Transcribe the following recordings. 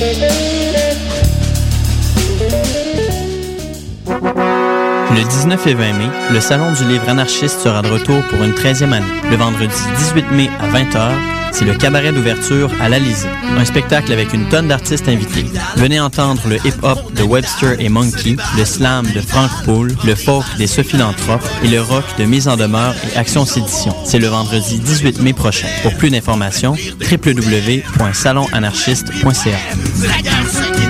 Thank you. Le 19 et 20 mai, le Salon du livre anarchiste sera de retour pour une 13e année. Le vendredi 18 mai à 20h, c'est le cabaret d'ouverture à l'Alizé. Un spectacle avec une tonne d'artistes invités. Venez entendre le hip-hop de Webster et Monkey, le slam de Frank Poole, le folk des Sophilanthropes et le rock de Mise en demeure et Action Sédition. C'est le vendredi 18 mai prochain. Pour plus d'informations, www.salonanarchiste.ca.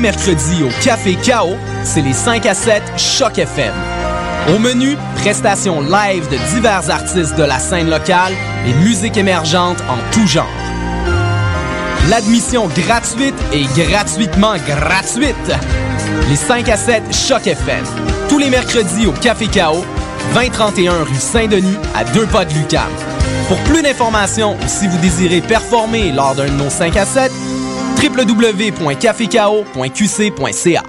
Les mercredis au Café Chaos, c'est les 5 à 7 Choc FM. Au menu, prestations live de divers artistes de la scène locale et musique émergente en tout genre. L'admission gratuite et gratuitement gratuite. Les 5 à 7 Choc FM. Tous les mercredis au Café Chaos, 2031 rue Saint-Denis, à deux pas de Lucam. Pour plus d'informations ou si vous désirez performer lors d'un de nos 5 à 7, www.cafécao.qc.ca.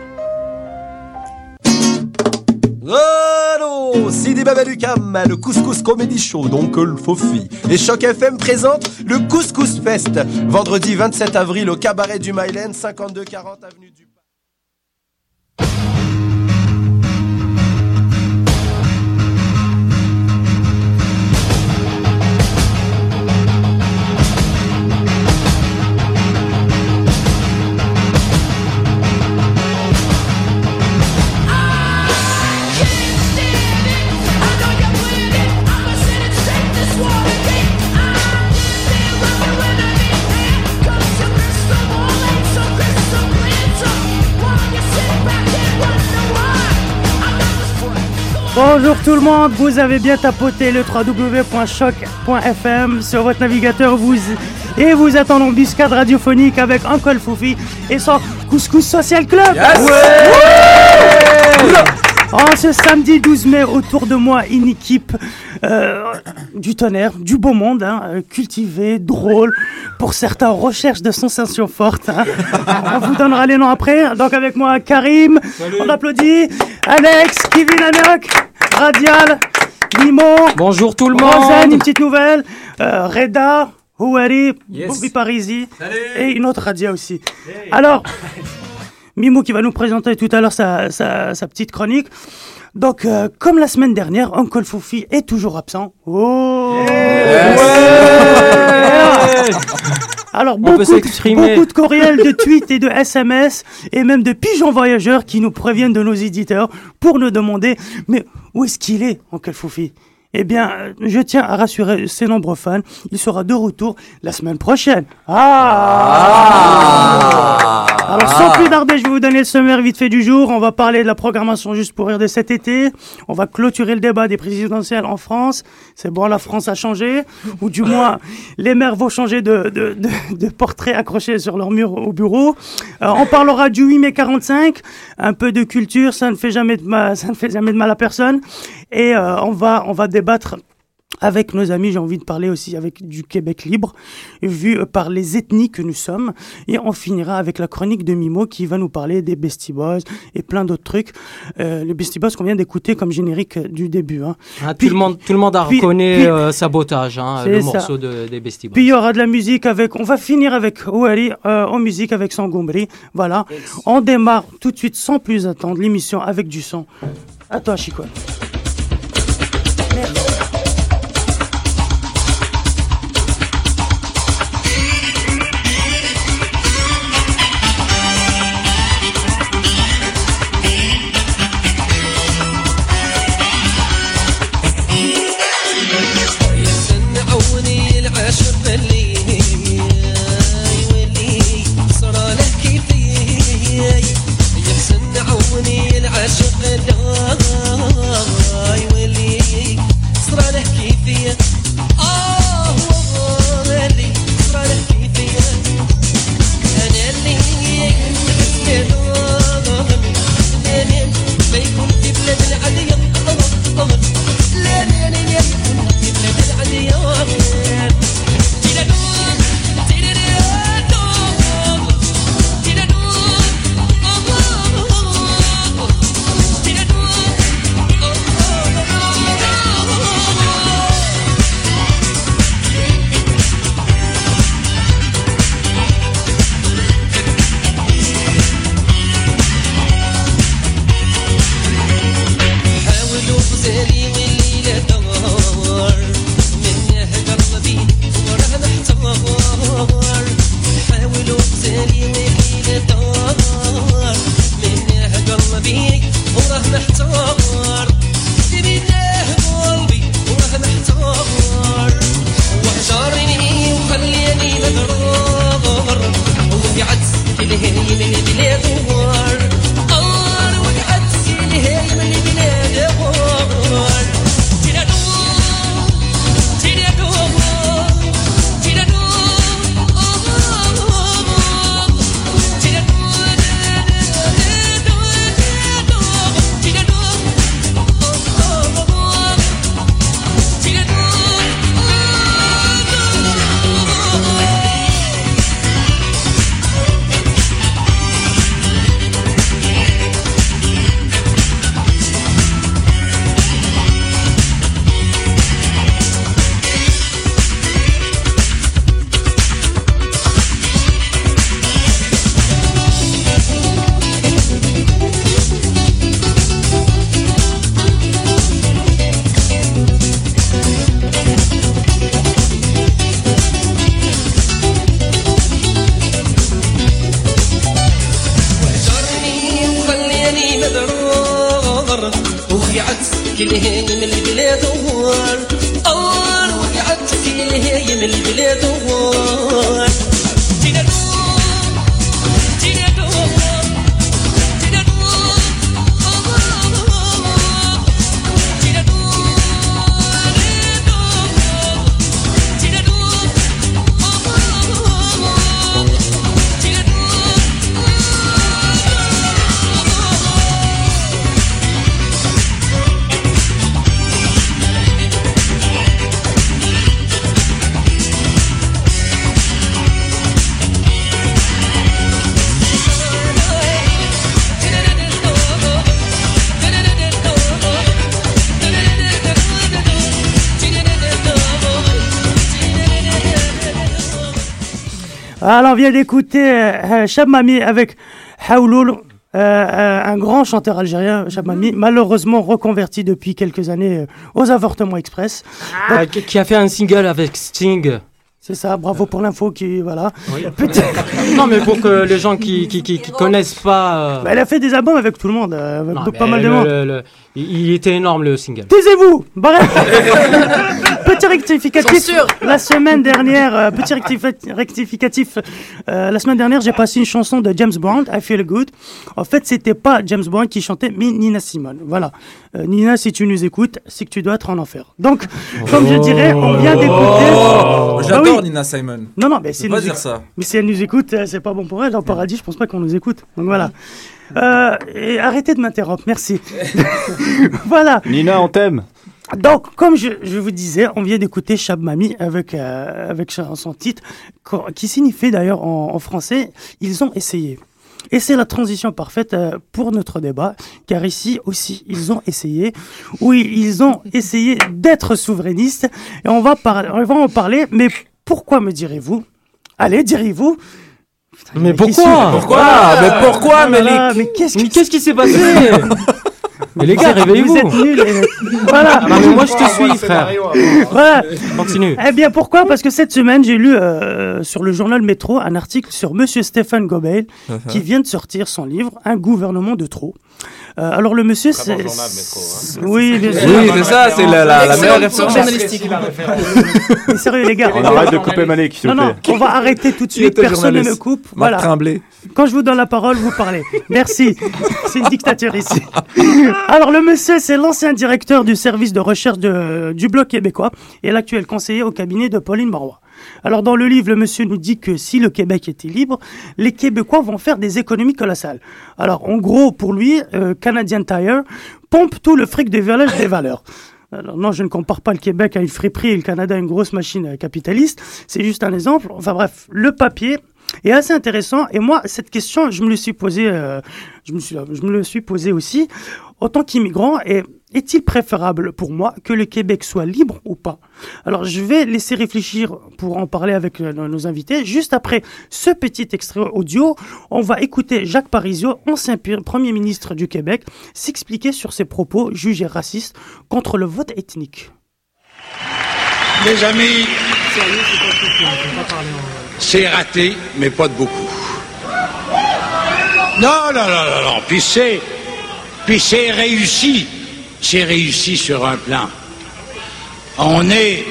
Allô, Sidi Babalucam, le Couscous Comedy Show, donc le Fofi. Et Choc FM présente le Couscous Fest, vendredi 27 avril au cabaret du Myland, 5240 avenue du... Bonjour tout le monde, vous avez bien tapoté le www.choc.fm sur votre navigateur vous, et vous êtes en embuscade radiophonique avec Uncle Foufi et son Couscous Social Club. En ce samedi 12 mai, autour de moi, une équipe euh, du tonnerre, du beau monde, hein, euh, cultivé, drôle, pour certains recherche de sensations fortes. hein. On vous donnera les noms après. Donc avec moi, Karim, on applaudit, Alex, Kevin Radial, Nimo. Bonjour tout le monde. Rosanne, une petite nouvelle, euh, Reda, Houari, Bobby Parisi, et une autre Radia aussi. Alors, Mimo qui va nous présenter tout à l'heure sa, sa, sa petite chronique. Donc, euh, comme la semaine dernière, Uncle Foufi est toujours absent. Oh peut beaucoup, de, beaucoup de courriels, de tweets et de SMS, et même de pigeons voyageurs qui nous préviennent de nos éditeurs pour nous demander Mais où est-ce qu'il est, Uncle Foufi? Eh bien, je tiens à rassurer ses nombreux fans, il sera de retour la semaine prochaine. Ah, Alors, sans plus tarder, je vais vous donner le sommaire vite fait du jour. On va parler de la programmation juste pour rire de cet été. On va clôturer le débat des présidentielles en France. C'est bon, la France a changé. Ou du moins, les maires vont changer de, de, de, de portrait accroché sur leur mur au bureau. Euh, on parlera du 8 mai 45. Un peu de culture, ça ne fait jamais de mal, ça ne fait jamais de mal à personne. Et euh, on va, on va débattre avec nos amis, j'ai envie de parler aussi avec du Québec libre, vu euh, par les ethnies que nous sommes. Et on finira avec la chronique de Mimo qui va nous parler des Beastie Boys et plein d'autres trucs. Euh, les Beastie Boys qu'on vient d'écouter comme générique du début. Hein. Ah, Puis- tout, le monde, tout le monde a puis- reconnu puis- euh, Sabotage, hein, le ça. morceau de, des Beastie Boys. Puis il y aura de la musique avec. On va finir avec Ouari euh, en musique avec Sangombri. Voilà. On démarre tout de suite sans plus attendre l'émission avec du son. À toi, Chico. Vient d'écouter euh, Chab Mami avec Haouloul, euh, euh, un grand chanteur algérien, Chab Mami, malheureusement reconverti depuis quelques années euh, aux avortements express. Euh, qui qui a fait un single avec Sting. C'est ça, bravo pour l'info qui, voilà. Oui. Non, mais pour que les gens qui, qui, qui, qui connaissent pas. euh, Bah, elle a fait des albums avec tout le monde, euh, avec non, pas mal de le- monde. le- le- il il était énorme le single. Taisez-vous Bref. Petit rectificatif. La semaine dernière, euh, petit rectifi- rectificatif. euh, la semaine dernière, j'ai passé une chanson de James Bond, I Feel Good. En fait, c'était pas James Bond qui chantait, mais Nina Simone. Voilà. Euh, Nina, si tu nous écoutes, c'est que tu dois être en enfer. Donc, comme je dirais, on vient d'écouter. Oh, Ah J'adore oui. Nina Simon. Non, non, mais si pas nous dire ça. Mais si elle nous écoute, c'est pas bon pour elle. Dans Paradis, je pense pas qu'on nous écoute. Donc voilà. Euh, et arrêtez de m'interrompre, merci. voilà. Nina, on t'aime. Donc, comme je, je vous disais, on vient d'écouter Chab Mami avec, euh, avec son son titre, qui signifie d'ailleurs en, en français, ils ont essayé. Et c'est la transition parfaite euh, pour notre débat, car ici aussi, ils ont essayé. Oui, ils ont essayé d'être souverainistes, et on va, par- on va en parler, mais pourquoi me direz-vous? Allez, direz-vous. Mais pourquoi? Pourquoi? Ah, Mais pourquoi là Mais qui qu'est-ce qui s'est passé? Mais les gars, Vous êtes- réveillez-vous Vous êtes nuls. et- Voilà. Ah, non, mais moi, je te suis, frère. Voilà. Continue. Eh bien, pourquoi? Parce que cette semaine, j'ai lu euh, sur le journal Métro un article sur Monsieur Stéphane Gobel, Uh-huh. qui vient de sortir son livre Un gouvernement de trop. Euh, alors, le monsieur, c'est. hein. Oui, bien sûr. Oui, c'est ça, c'est la- la- la meilleure référence. journalistique. Mais sérieux, les gars. On arrête de couper Malik, s'il Non, vous non, plaît. on va arrêter tout de suite. Personne ne me coupe. Voilà. Tremblay. Quand je vous donne la parole, vous parlez. Merci. C'est une dictature ici. Alors, le monsieur, c'est l'ancien directeur du service de recherche de- du Bloc québécois et l'actuel conseiller au cabinet de Pauline Marois. Alors, dans le livre, le monsieur nous dit que si le Québec était libre, les Québécois vont faire des économies colossales. Alors, en gros, pour lui, euh, Canadian Tire pompe tout le fric des villages des valeurs. Alors non, je ne compare pas le Québec à une friperie et le Canada à une grosse machine capitaliste. C'est juste un exemple. Enfin bref, le papier est assez intéressant. Et moi, cette question, je me le suis posée, euh, je me le suis aussi. En tant qu'immigrant, et est-il préférable pour moi que le Québec soit libre ou pas? Alors, je vais laisser réfléchir pour en parler avec euh, nos invités. Juste après ce petit extrait audio, on va écouter Jacques Parizeau, ancien Premier ministre du Québec, s'expliquer sur ses propos jugés racistes contre le vote ethnique. Mes amis, c'est raté, mais pas de beaucoup. Non, non, non, non, non. Puis c'est réussi. C'est réussi sur un plan. On est.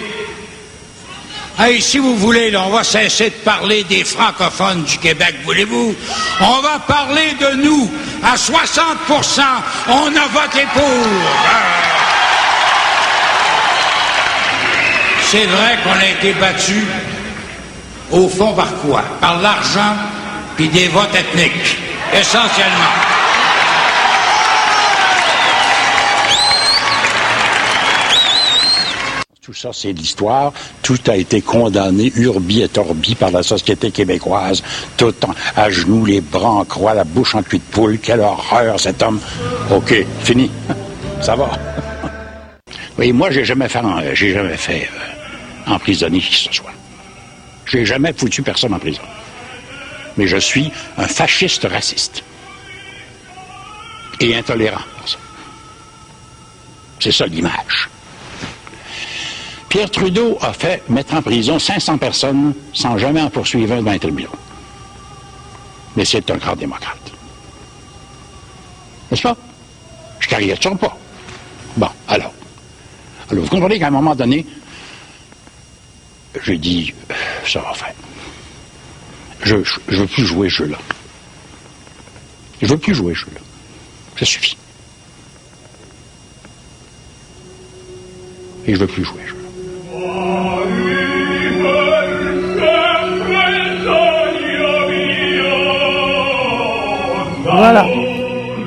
Hey, si vous voulez, là, on va cesser de parler des francophones du Québec, voulez-vous? On va parler de nous. À 60% on a voté pour. C'est vrai qu'on a été battu, au fond, par quoi? Par l'argent puis des votes ethniques, essentiellement. Tout ça, c'est l'histoire. Tout a été condamné, urbi et torbi, par la société québécoise. Tout à genoux, les bras en croix, la bouche en cul de poule. Quelle horreur, cet homme. OK, fini. Ça va. Oui, moi, j'ai jamais fait, j'ai jamais fait euh, emprisonner qui que ce soit. J'ai jamais foutu personne en prison. Mais je suis un fasciste raciste. Et intolérant. C'est ça l'image. Pierre Trudeau a fait mettre en prison 500 personnes sans jamais en poursuivre un devant les tribunaux. Mais c'est un grand démocrate. N'est-ce pas? Je caricature pas. Bon, alors. Alors, vous comprenez qu'à un moment donné, j'ai dit, ça va faire. Je, je veux plus jouer ce jeu-là. Je veux plus jouer ce jeu-là. Ça suffit. Et je veux plus jouer ce jeu-là. Voilà.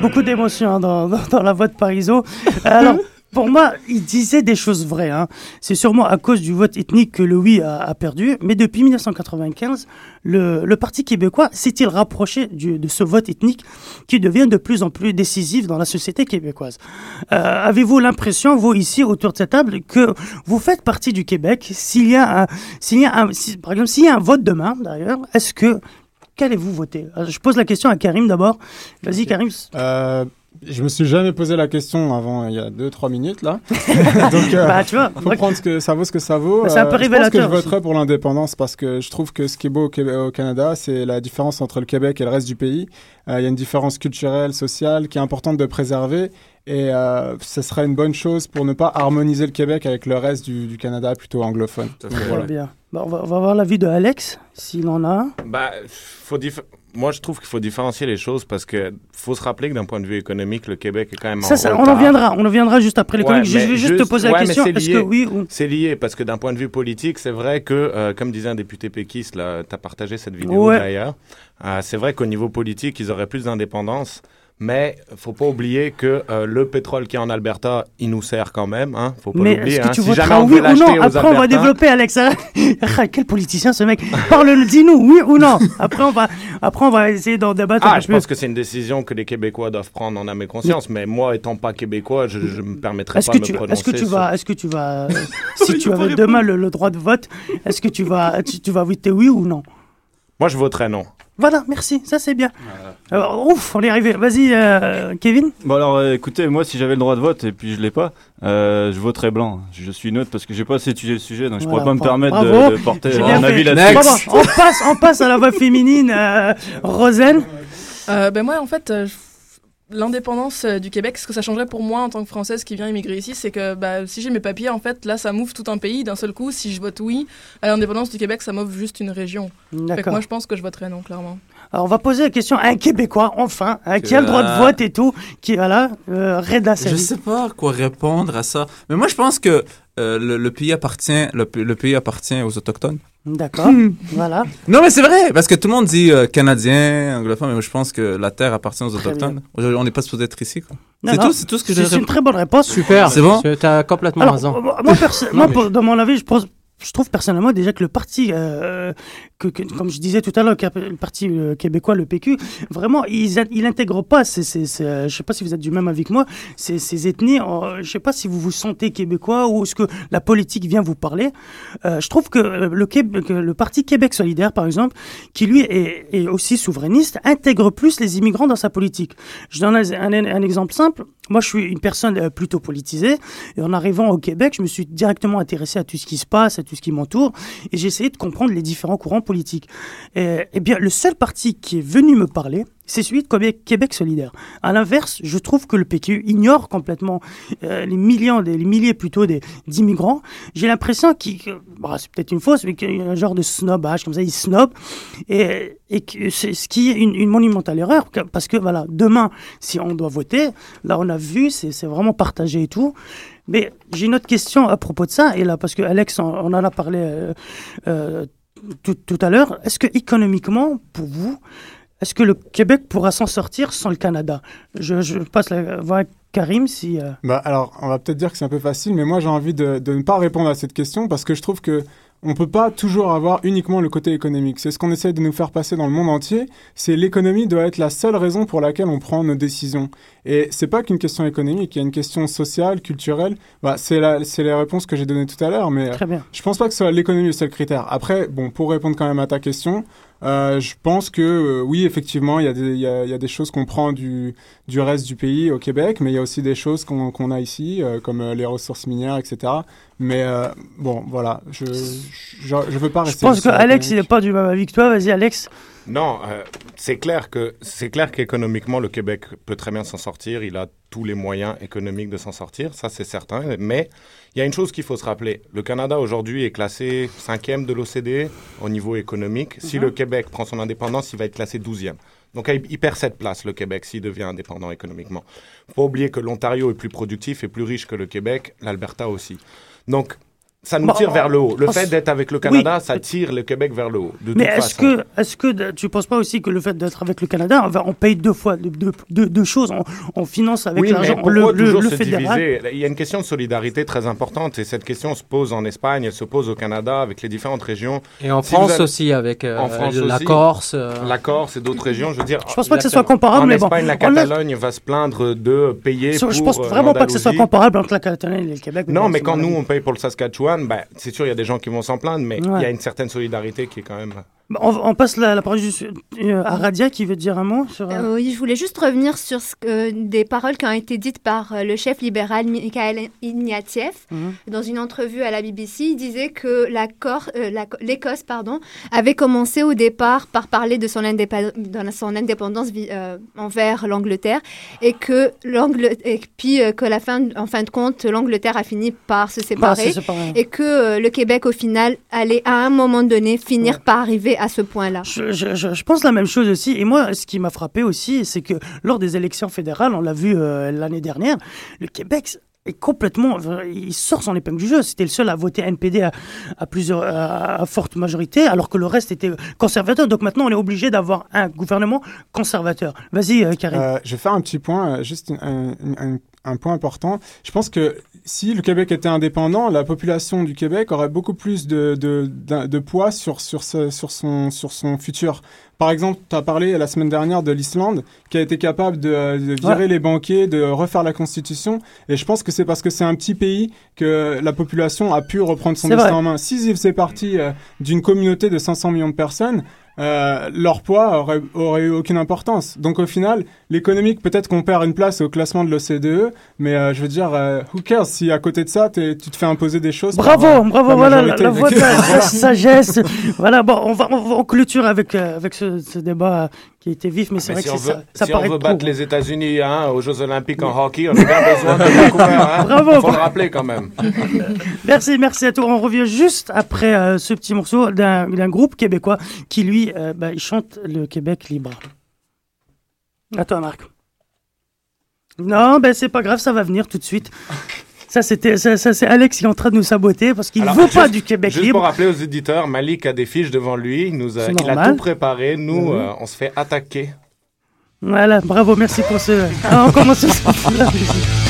Beaucoup d'émotions hein, dans, dans, dans la voix de Parizeau. Alors, pour moi, il disait des choses vraies. Hein. C'est sûrement à cause du vote ethnique que le oui a, a perdu. Mais depuis 1995, le, le Parti québécois s'est-il rapproché du- de ce vote ethnique qui devient de plus en plus décisif dans la société québécoise? Euh, Avez-vous l'impression, vous ici autour de cette table, que vous faites partie du Québec? S'il y a, un, s'il y a un, si- par exemple, s'il y a un vote demain, d'ailleurs, est-ce que qu'allez-vous voter? Alors, Je pose la question à Karim d'abord. Vas-y, Karim. Euh, je me suis jamais posé la question avant il y a 2-3 minutes là. Donc, euh, Bah, tu vois, faut prendre ce que ça vaut ce que ça vaut. Bah, c'est un peu Euh, Je pense que révélateur je aussi. voterai pour l'indépendance parce que je trouve que ce qui est beau au, Québec- au Canada, c'est la différence entre le Québec et le reste du pays. Euh, Il y a une différence culturelle, sociale qui est importante de préserver. Et euh, ce serait une bonne chose pour ne pas harmoniser le Québec avec le reste du, du Canada plutôt anglophone. Donc, Très voilà. bien. Bah, on, va, on va voir l'avis de Alex, s'il en a un. Bah, faut dif- Moi, je trouve qu'il faut différencier les choses parce que faut se rappeler que d'un point de vue économique, le Québec est quand même Ça, en ça, on en viendra. On en viendra juste après les Ouais. Je vais juste, te poser la ouais, question. c'est lié. que oui ou C'est lié parce que d'un point de vue politique, c'est vrai que, euh, comme disait un député péquiste, là, tu as partagé cette vidéo Ouais. d'ailleurs, euh, c'est vrai qu'au niveau politique, ils auraient plus d'indépendance. Mais faut pas oublier que euh, le pétrole qui est en Alberta, il nous sert quand même. Hein. Faut pas Mais l'oublier. est-ce que hein. tu Si voteras jamais on oui ou non? Après, on va développer, Alex. Ah, Quel politicien ce mec Parle, dis-nous, oui ou non? Après, on va, après, on va essayer d'en débattre Ah, je pense que c'est une décision que les Québécois doivent prendre en âme et conscience. Mais moi, étant pas québécois, je, je me permettrai pas de me tu, prononcer. est-ce que tu sur- vas, est-ce que tu vas, euh, si tu avais demain le, le droit de vote, est-ce que tu vas, tu, tu vas voter oui ou non? Moi, je voterais non. Voilà, merci, ça c'est bien. Alors, ouf, on est arrivé. Vas-y, euh, Kevin. Bon alors euh, écoutez, moi si j'avais le droit de vote et puis je l'ai pas, euh, je voterais blanc. Je suis neutre parce que j'ai pas assez étudié le sujet, donc je Voilà, pourrais pas me permettre de, de porter un avis là-dessus. On passe, on passe à la voix féminine, euh, Rosen. Euh, ben moi, en fait, euh, je- l'indépendance euh, du Québec, ce que ça changerait pour moi en tant que Française qui vient immigrer ici, c'est que bah, si j'ai mes papiers, en fait, là, ça m'ouvre tout un pays d'un seul coup. Si je vote oui à l'indépendance du Québec, ça m'ouvre juste une région. Fait que moi, je pense que je voterais non, clairement. Alors, on va poser la question à un Québécois, enfin, hein, qui a le droit de Euh, vote et tout, qui, voilà, euh, Reda Je sais pas quoi répondre à ça. Mais moi, je pense que euh, le, le pays appartient, le pays appartient aux autochtones. D'accord, voilà. Non, mais c'est vrai, parce que tout le monde dit euh, canadien, anglophone, mais moi, je pense que la terre appartient aux autochtones. Aujourd'hui, on n'est pas supposé être ici, quoi. Non, C'est non, tout, c'est tout ce que j'ai C'est une très bonne réponse. Super. C'est bon Tu as complètement Alors, raison. moi, moi, perso- Non, moi, mais- pour- dans mon avis, je pense, je trouve personnellement déjà que le parti, euh, que, comme je disais tout à l'heure, le parti euh, québécois, le PQ, vraiment, ils in- il n'intègre pas, ces, euh, je sais pas si vous êtes du même que moi, ces, ethnies, je sais pas si vous vous sentez québécois ou est-ce que la politique vient vous parler. Euh, je trouve que le, que le parti Québec solidaire, par exemple, qui lui est, aussi souverainiste, intègre plus les immigrants dans sa politique. Je donne un, exemple simple. Moi, je suis une personne plutôt politisée. En arrivant au Québec, je me suis directement intéressé à tout ce qui se passe, à tout ce qui m'entoure. Et j'ai essayé de comprendre les différents courants politiques. Et, eh bien, le seul parti qui est venu me parler, c'est celui de Québec, solidaire. À l'inverse, je trouve que le PQ ignore complètement euh, les millions, des, les milliers plutôt d'immigrants. J'ai l'impression qu'il, bah, c'est peut-être une fausse, mais qu'il y a un genre de snobage, comme ça, ils snobent. Et, et c'est ce qui est une, monumentale erreur, parce que voilà, demain, si on doit voter, là on a vu, c'est vraiment partagé et tout. Mais j'ai une autre question à propos de ça, et là, parce que Alex, on, on en a parlé euh, euh, tout, tout à l'heure. Est-ce que économiquement, pour vous, est-ce que le Québec pourra s'en sortir sans le Canada? Je, passe la voix à Karim si. euh, Bah, alors, on va peut-être dire que c'est un peu facile, mais moi j'ai envie de, de ne pas répondre à cette question parce que je trouve que on peut pas toujours avoir uniquement le côté économique. C'est ce qu'on essaie de nous faire passer dans le monde entier. C'est l'économie doit être la seule raison pour laquelle on prend nos décisions. Et c'est pas qu'une question économique, il y a une question sociale, culturelle. Bah, c'est la, c'est les réponses que j'ai données tout à l'heure, mais je pense pas que ce soit l'économie le seul critère. Après, bon, pour répondre quand même à ta question, euh, je pense que euh, oui, effectivement, il y, a des- il y, a, il y a des choses qu'on prend du, du reste du pays au Québec, mais il y a aussi des choses qu'on a ici, euh, comme les ressources minières, etc. Mais bon, voilà, je je, je veux pas Je rester. pense que Alex, il n'est pas du même avis que toi. Vas-y, Alex. Non, euh, c'est clair que c'est clair qu'économiquement le Québec peut très bien s'en sortir. Il a tous les moyens économiques de s'en sortir, ça c'est certain. Mais il y a une chose qu'il faut se rappeler le Canada aujourd'hui est classé cinquième de l'OCDE au niveau économique. Si Mhm. le Québec prend son indépendance, il va être classé douzième. Donc il il perd cette place le Québec s'il devient indépendant économiquement. Faut pas oublier que l'Ontario est plus productif et plus riche que le Québec, l'Alberta aussi. Donc ça nous Bon, tire vers le haut. Le fait d'être avec le oui. Canada, ça tire le Québec vers le haut. De Mais est-ce que, est-ce que de- tu penses pas aussi que le fait d'être avec le Canada, on, va- on paye deux fois deux, deux, deux- deux choses, on, on finance avec oui, l'argent le, le, toujours le se fédéral? diviser? Il y a une question de solidarité très importante et cette question se pose en Espagne, elle se pose au Canada avec les différentes régions. Et en Si France aussi, avec euh, en France la aussi, Corse. euh. La Corse et d'autres régions, je veux dire. Je pense pas que ce soit comparable, En mais bon, Espagne, la on laisse- Catalogne va se plaindre de payer Je pour je pense euh, vraiment pas que ce soit comparable entre la Catalogne et le Québec. Non, bon, mais quand nous on paye pour le Saskatchewan, ben, c'est sûr il y a des gens qui vont s'en plaindre, mais il Ouais. y a une certaine solidarité qui est quand même. On, on passe la, la parole euh, à Radia qui veut dire un mot sur. euh, Euh, oui, je voulais juste revenir sur ce que- des paroles qui ont été dites par euh, le chef libéral Mikhail Ignatieff Mhm. dans une entrevue à la BBC. Il disait que euh, l'Écosse pardon, avait commencé au départ par parler de son, indépa- de son indépendance euh, envers l'Angleterre et que et puis que la fin, en fin de compte, l'Angleterre a fini par se séparer, séparer. et que le Québec au final allait à un moment donné finir par arriver à ce point-là. Je, pense la même chose aussi. Et moi, ce qui m'a frappé aussi, c'est que lors des élections fédérales, on l'a vu euh, l'année dernière, le Québec complètement, il sort son épingle du jeu. C'était le seul à voter NPD à, à plusieurs, à, forte majorité, alors que le reste était conservateur. Donc maintenant, on est obligé d'avoir un gouvernement conservateur. Vas-y, euh, Karim. Euh, je vais faire un petit point, euh, juste un, point important. Je pense que si le Québec était indépendant, la population du Québec aurait beaucoup plus de, de, poids sur, sur, son, sur son futur. Par exemple, tu as parlé la semaine dernière de l'Islande, qui a été capable de, de virer Ouais. les banquiers, de refaire la constitution. Et je pense que c'est parce que c'est un petit pays que la population a pu reprendre son destin vrai. en main. S'ils faisaient partie euh, d'une communauté de 500 millions de personnes, euh, leur poids aurait, aurait eu aucune importance. Donc au final, l'économique, peut-être qu'on perd une place au classement de l'OCDE, mais euh, je veux dire, euh, who cares si à côté de ça, tu te fais imposer des choses par, Bravo, bravo, la voilà la, voix de la, sagesse. voilà, bon, on va, on va on clôture avec, euh, avec ce, ce débat euh, qui était vif, mais c'est Mais vrai si on que veut, ça, ça si on paraît veut court. battre les États-Unis hein, aux Jeux Olympiques en hockey, on a bien besoin de. Hein. Bravo, Faut bravo. le rappeler quand même. Merci, merci à toi. On revient juste après euh, ce petit morceau d'un d'un groupe québécois qui, lui, euh, bah, il chante le Québec libre. À toi, Marc. Non, ben c'est pas grave, ça va venir tout de suite. Ça, c'était, ça, ça, c'est Alex qui est en train de nous saboter parce qu'il ne veut pas juste- du Québec Juste libre. pour rappeler aux éditeurs, Malik a des fiches devant lui. Il, nous a, il a tout préparé. Nous, Mhm. euh, on se fait attaquer. Voilà, bravo, merci pour ce. Ah, on commence ce-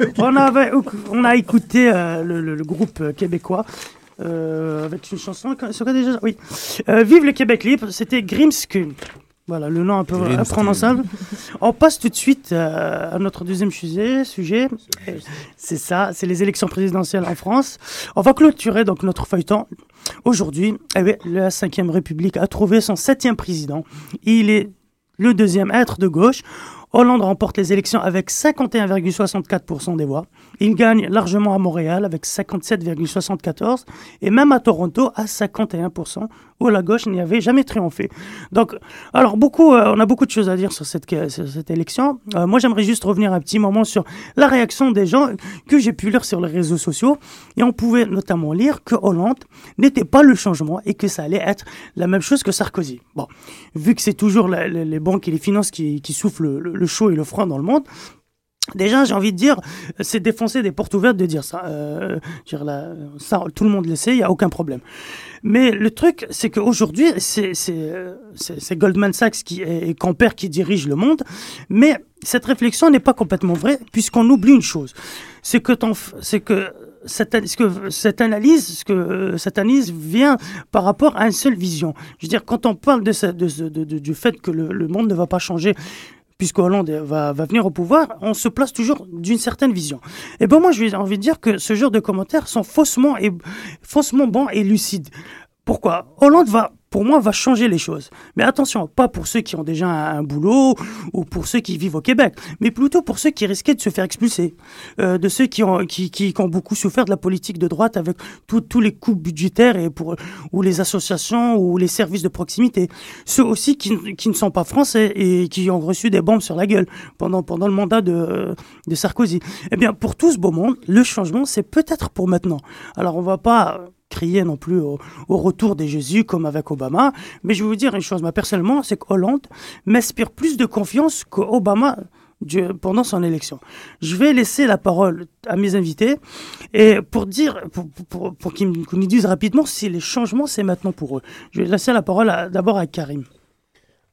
On, avait, on a écouté euh, le, le- le groupe québécois euh, avec une chanson. Déjà? Oui. Euh, Vive le Québec libre, c'était Grimskun. Voilà, le nom un peu imprononçable. On passe tout de suite euh, à notre deuxième sujet. sujet. C'est ça, c'est les élections présidentielles en France. On va clôturer donc notre feuilleton. Aujourd'hui, eh la Ve République a trouvé son septième président. Il est le deuxième à être de gauche. Hollande remporte les élections avec 51,64% des voix. Il gagne largement à Montréal avec 57,74% et même à Toronto à 51% où la gauche n'y avait jamais triomphé. Donc, alors beaucoup, euh, on a beaucoup de choses à dire sur cette, cette élection. Euh, moi, j'aimerais juste revenir un petit moment sur la réaction des gens que j'ai pu lire sur les réseaux sociaux et on pouvait notamment lire que Hollande n'était pas le changement et que ça allait être la même chose que Sarkozy. Bon, vu que c'est toujours les banques et les finances qui, qui soufflent le, le chaud et le froid dans le monde, Déjà, j'ai envie de dire, c'est défoncer des portes ouvertes de dire ça. Euh, dire, là, ça, tout le monde le sait, il n'y a aucun problème. Mais le truc, c'est qu'aujourd'hui, c'est Goldman Sachs qui, et Camper qui dirige le monde. Mais cette réflexion n'est pas complètement vraie, puisqu'on oublie une chose. C'est que, que cette, ce que cette analyse, ce que euh, cette analyse vient par rapport à une seule vision. Je veux dire, quand on parle de, ce- de du fait que le, le monde ne va pas changer, puisque Hollande va, va venir au pouvoir, on se place toujours d'une certaine vision. Et ben moi, j'ai envie de dire que ce genre de commentaires sont faussement, et, faussement bons et lucides. Pourquoi? Hollande va, pour moi, va changer les choses. Mais attention, pas pour ceux qui ont déjà un, boulot ou pour ceux qui vivent au Québec, mais plutôt pour ceux qui risquaient de se faire expulser, euh, de ceux qui ont, beaucoup souffert de la politique de droite avec tous les coûts budgétaires et pour, ou les associations ou les services de proximité. Ceux aussi qui, ne sont pas français et qui ont reçu des bombes sur la gueule pendant, le mandat de, de Sarkozy. Eh bien, pour tout ce beau monde, le changement, c'est peut-être pour maintenant. Alors, on va pas crier non plus au, retour des Jésus comme avec Obama. Mais je vais vous dire une chose, moi personnellement, c'est qu'Hollande m'inspire plus de confiance qu'Obama pendant son élection. Je vais laisser la parole à mes invités et pour dire, pour, pour, pour qu'ils nous disent rapidement si les changements c'est maintenant pour eux. Je vais laisser la parole d'abord à Karim.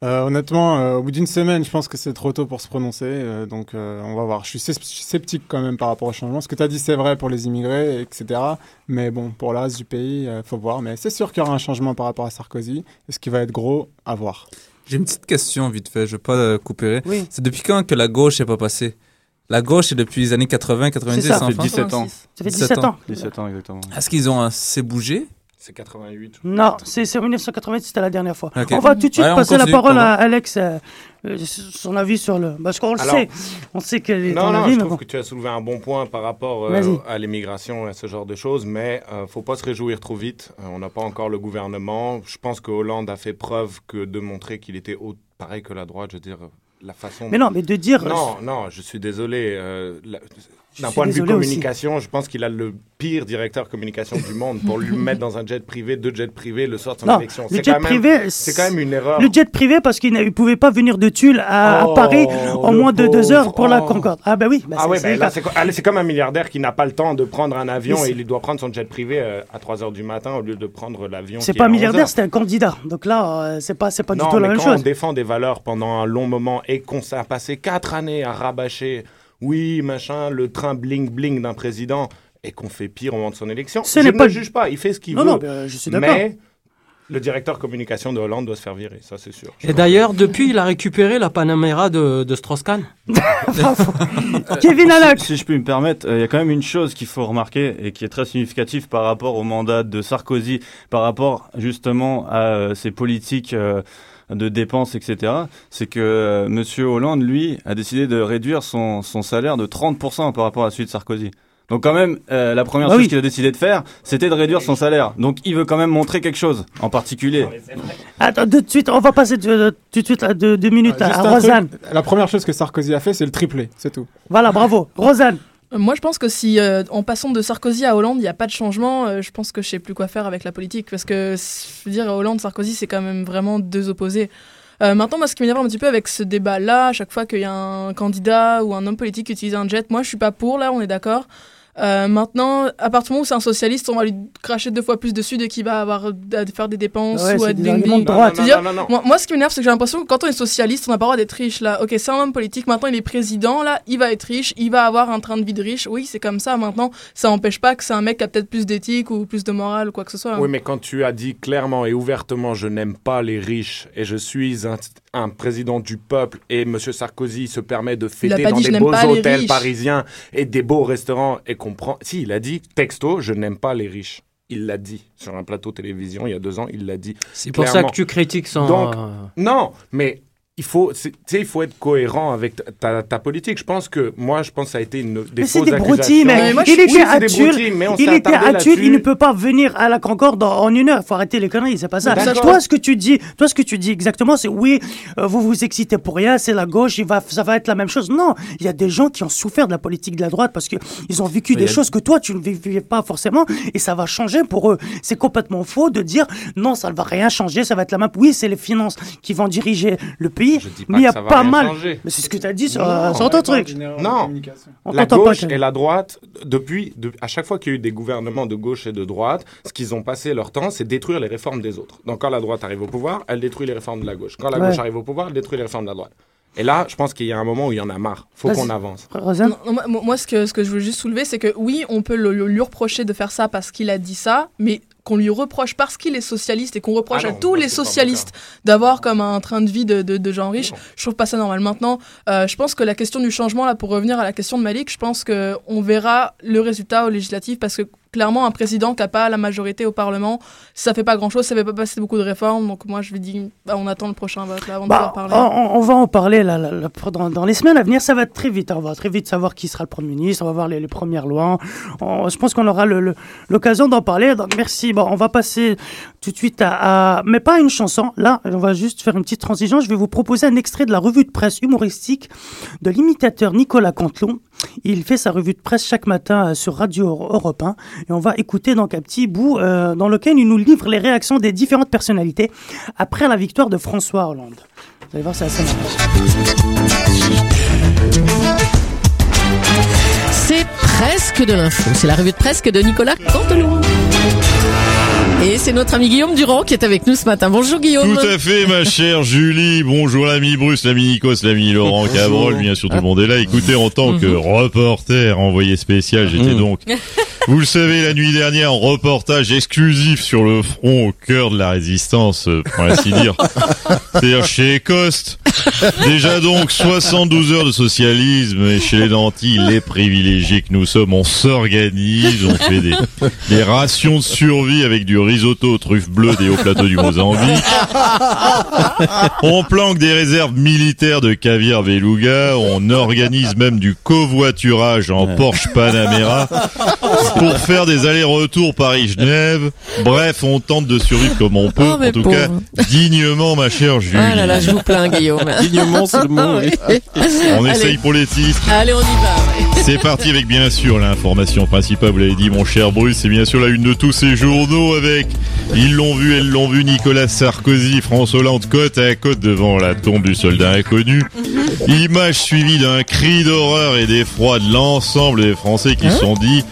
Euh, honnêtement, euh, au bout d'une semaine, je pense que c'est trop tôt pour se prononcer. euh, donc, euh, on va voir. Je suis sceptique quand même par rapport au changement. Ce que tu as dit, c'est vrai pour les immigrés, etc. Mais bon, pour reste du pays, il faut voir. Mais c'est sûr qu'il y aura un changement par rapport à Sarkozy. Est-ce qu'il va être gros À voir. J'ai une petite question vite fait, je vais pas couper. Oui. C'est depuis quand que la gauche n'est pas passée? La gauche est depuis les années 80, 90, C'est ça. Ça fait France 17 ans. Ça fait 17 ans. 17 ans, exactement. Est-ce qu'ils ont assez bougé? C'est 88. Non, c'est c'est 1988, c'était la dernière fois. On va tout de suite passer la parole à. Alex, euh, euh, son avis sur le... Parce qu'on le Alors- sait, on sait est Non, non, avis, je mais trouve bon. que tu as soulevé un bon point par rapport euh, à l'immigration et à ce genre de choses, mais euh, faut pas se réjouir trop vite. Euh, on n'a pas encore le gouvernement. Je pense que Hollande a fait preuve que de montrer qu'il était pareil que la droite, je veux dire, la façon... Mais non, mais de dire- Non, non, je suis désolé. euh, la- D'un point de vue aussi. communication, je pense qu'il a le pire directeur communication du monde pour lui mettre dans un jet privé, deux jets privés le soir de son Non, élection. le C'est jet quand même- privé, c'est quand même une erreur. Le jet privé, parce qu'il ne pouvait pas venir de Tulle à, à Oh, Paris en moins de deux heures pour la Oh. Concorde. Ah bah oui. bah ah c'est- ouais, c'est ben cas. c'est c'est comme un milliardaire qui n'a pas le temps de prendre un avion et c'est- il doit prendre son jet privé euh, à 3 heures du matin au lieu de prendre l'avion. C'est pas un 11 milliardaire, c'était un candidat. Donc là, euh, c'est pas, c'est pas non, du tout la même quand chose. on défend des valeurs pendant un long moment et qu'on s'est passé quatre années à rabâcher, oui, machin, le train bling bling d'un président et qu'on fait pire au moment de son élection, Ce je n'est ne pas- le juge pas, il fait ce qu'il Non, veut. non, ben, je suis d'accord. Mais le directeur communication de Hollande doit se faire virer, ça c'est sûr. Et d'ailleurs, depuis, il a récupéré la Panamera de, de Strauss-Kahn. Kevin Alloc. Si je puis me permettre, euh, il y a quand même une chose qu'il faut remarquer et qui est très significative par rapport au mandat de Sarkozy, par rapport justement à euh, ses politiques euh, de dépenses, etc. C'est que euh, Monsieur Hollande, lui, a décidé de réduire son, son salaire de 30% par rapport à celui de Sarkozy. Donc quand même, euh, la première Bah chose oui. qu'il a décidé de faire, c'était de réduire son salaire. Donc il veut quand même montrer quelque chose en particulier. Attends, tout de suite, on va passer de- de- tout de suite à deux, deux minutes à, Juste à Rosanne. truc, la première chose que Sarkozy a fait, c'est le triplé, c'est tout. Voilà, bravo. Rosanne. Moi, je pense que si, euh, en passant de Sarkozy à Hollande, il n'y a pas de changement, euh, je pense que je sais plus quoi faire avec la politique. Parce que, dire, Hollande, Sarkozy, c'est quand même vraiment deux opposés. Euh, maintenant, moi, ce qui m'énerve un petit peu avec ce débat-là, à chaque fois qu'il y a un candidat ou un homme politique qui utilise un jet, moi, je suis pas pour, là, on est d'accord. Euh, maintenant, à partir du moment où c'est un socialiste, on va lui cracher deux fois plus dessus dès qu'il va avoir à faire des dépenses Ouais, ou à des de droite. Non, non, non. Moi, moi, ce qui m'énerve, c'est que j'ai l'impression que quand on est socialiste, on n'a pas le droit d'être riche là. Ok, c'est un homme politique, maintenant il est président, là, il va être riche, il va avoir un train de vie de riche. Oui, c'est comme ça. Maintenant, ça n'empêche pas que c'est un mec qui a peut-être plus d'éthique ou plus de morale ou quoi que ce soit. Oui, mais quand tu as dit clairement et ouvertement je n'aime pas les riches et je suis un, un président du peuple et M. Sarkozy se permet de fêter dans dit, des beaux hôtels parisiens et des beaux restaurants et qu'on prend... Si, il a dit texto, je n'aime pas les riches. Il l'a dit sur un plateau télévision il y a deux ans, il l'a dit. C'est pour ça que tu critiques son. Donc, euh, non, mais il faut, c'est- tu sais, il faut être cohérent avec ta, ta- ta politique. Je pense que, moi, je pense que ça a été une, des Mais c'est fausses des broutilles, accusations. moi, il je- était oui, à c'est des Tulle. broutilles, mais on Il était à Tulle. Il ne peut pas venir à la Concorde en, en une heure. Faut arrêter les conneries. C'est pas ça. Toi, ce que tu dis, toi, ce que tu dis exactement, c'est oui, euh, vous vous excitez pour rien. C'est la gauche. Il va, ça va être la même chose. Non, il y a des gens qui ont souffert de la politique de la droite parce que ils ont vécu Mais des il a- choses que toi, tu ne vivais pas forcément, et ça va changer pour eux. C'est complètement faux de dire non, ça ne va rien changer. Ça va être la même. Oui, c'est les finances qui vont diriger le pays. Pays, Je dis mais il y a pas mal. changer. Mais c'est ce que tu as dit sur, Non, euh, sur ton truc. Non, On la pas, gauche Kevin. et la droite, depuis, de- à chaque fois qu'il y a eu des gouvernements de gauche et de droite, ce qu'ils ont passé leur temps, c'est détruire les réformes des autres. Donc quand la droite arrive au pouvoir, elle détruit les réformes de la gauche. Quand la Ouais. gauche arrive au pouvoir, elle détruit les réformes de la droite. Et là, je pense qu'il y a un moment où il y en a marre. Faut qu'on avance. Non, moi, moi- moi, ce que, ce que je veux juste soulever, c'est que oui, on peut le- le- lui reprocher de faire ça parce qu'il a dit ça, mais qu'on lui reproche parce qu'il est socialiste et qu'on reproche Ah à tous les socialistes d'avoir comme un train de vie de, de, de gens riches, je trouve pas ça normal. Maintenant, euh, je pense que la question du changement, là, pour revenir à la question de Malik, je pense qu'on verra le résultat au législatif parce que clairement, un président qui n'a pas la majorité au Parlement, ça fait pas grand chose, ça fait pas passer beaucoup de réformes. Donc moi, je lui dis, bah, on attend le prochain vote là avant Bah, de pouvoir parler. on, on va en parler là, là, là, dans, dans les semaines à venir. Ça va être très vite. hein. On va très vite savoir qui sera le Premier ministre. On va voir les, les premières lois. On- je pense qu'on aura l'occasion d'en parler. Donc, merci. Bon, on va passer tout de suite à, à- Mais pas une chanson. Là, on va juste faire une petite transition. Je vais vous proposer un extrait de la revue de presse humoristique de l'imitateur Nicolas Cantelon. Il fait sa revue de presse chaque matin euh, sur Radio Europe 1. Et on va écouter donc un petit bout euh, dans lequel il nous livre les réactions des différentes personnalités après la victoire de François Hollande. Vous allez voir, c'est assez C'est presque de l'info. C'est la revue de presque de Nicolas Cantelon. Et c'est notre ami Guillaume Durand qui est avec nous ce matin. Bonjour Guillaume. Tout à fait, ma chère Julie. Bonjour l'ami Bruce, l'ami Nikos, l'ami Laurent Cabrol. Bien sûr, tout le monde est là. Écoutez, en tant que reporter envoyé spécial, j'étais donc, vous le savez, la nuit dernière, en reportage exclusif sur le front au cœur de la résistance, euh, pour ainsi dire. C'est-à-dire chez Coste. Déjà donc 72 heures de socialisme et chez les nantis, les privilégiés que nous sommes, on s'organise, on fait des, des rations de survie avec du risotto aux truffes bleues des hauts plateaux du Mozambique. On planque des réserves militaires de caviar beluga, on organise même du covoiturage en Porsche Panamera pour faire des allers-retours Paris-Genève. Bref, on tente de survivre comme on peut, Oh, en tout pauvre. cas dignement ma chère Julie. Ah là là, je vous plains Guillaume. Dignement, c'est le mot, oui. On Allez. essaye pour les titres. Allez, on y va. C'est parti avec bien sûr l'information principale, vous l'avez dit mon cher Bruce, c'est bien sûr la une de tous ces journaux avec, ils l'ont vu, elles l'ont vu, Nicolas Sarkozy, François Hollande côte à côte devant la tombe du soldat inconnu. Image suivie d'un cri d'horreur et d'effroi de l'ensemble des Français qui se sont dit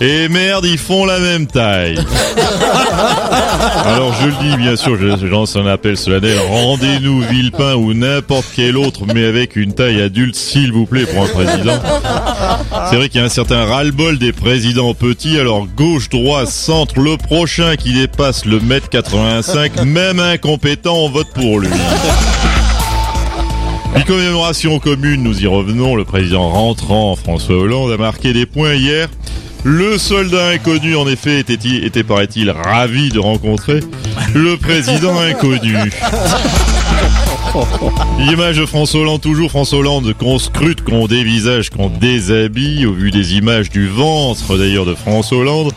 et merde, ils font la même taille. Alors je le dis bien sûr, je lance un appel solennel. Rendez-nous Villepin ou n'importe quel autre, mais avec une taille adulte, s'il vous plaît, pour un président. C'est vrai qu'il y a un certain ras-le-bol des présidents petits. Alors gauche, droite, centre, le prochain qui dépasse le mètre 85, même incompétent, on vote pour lui. Une commémoration commune, nous y revenons. Le président rentrant, François Hollande, a marqué des points hier. Le soldat inconnu, en effet, était, était paraît-il, ravi de rencontrer le président inconnu. L'image de François Hollande, toujours François Hollande, qu'on scrute, qu'on dévisage, qu'on déshabille, au vu des images du ventre d'ailleurs de François Hollande.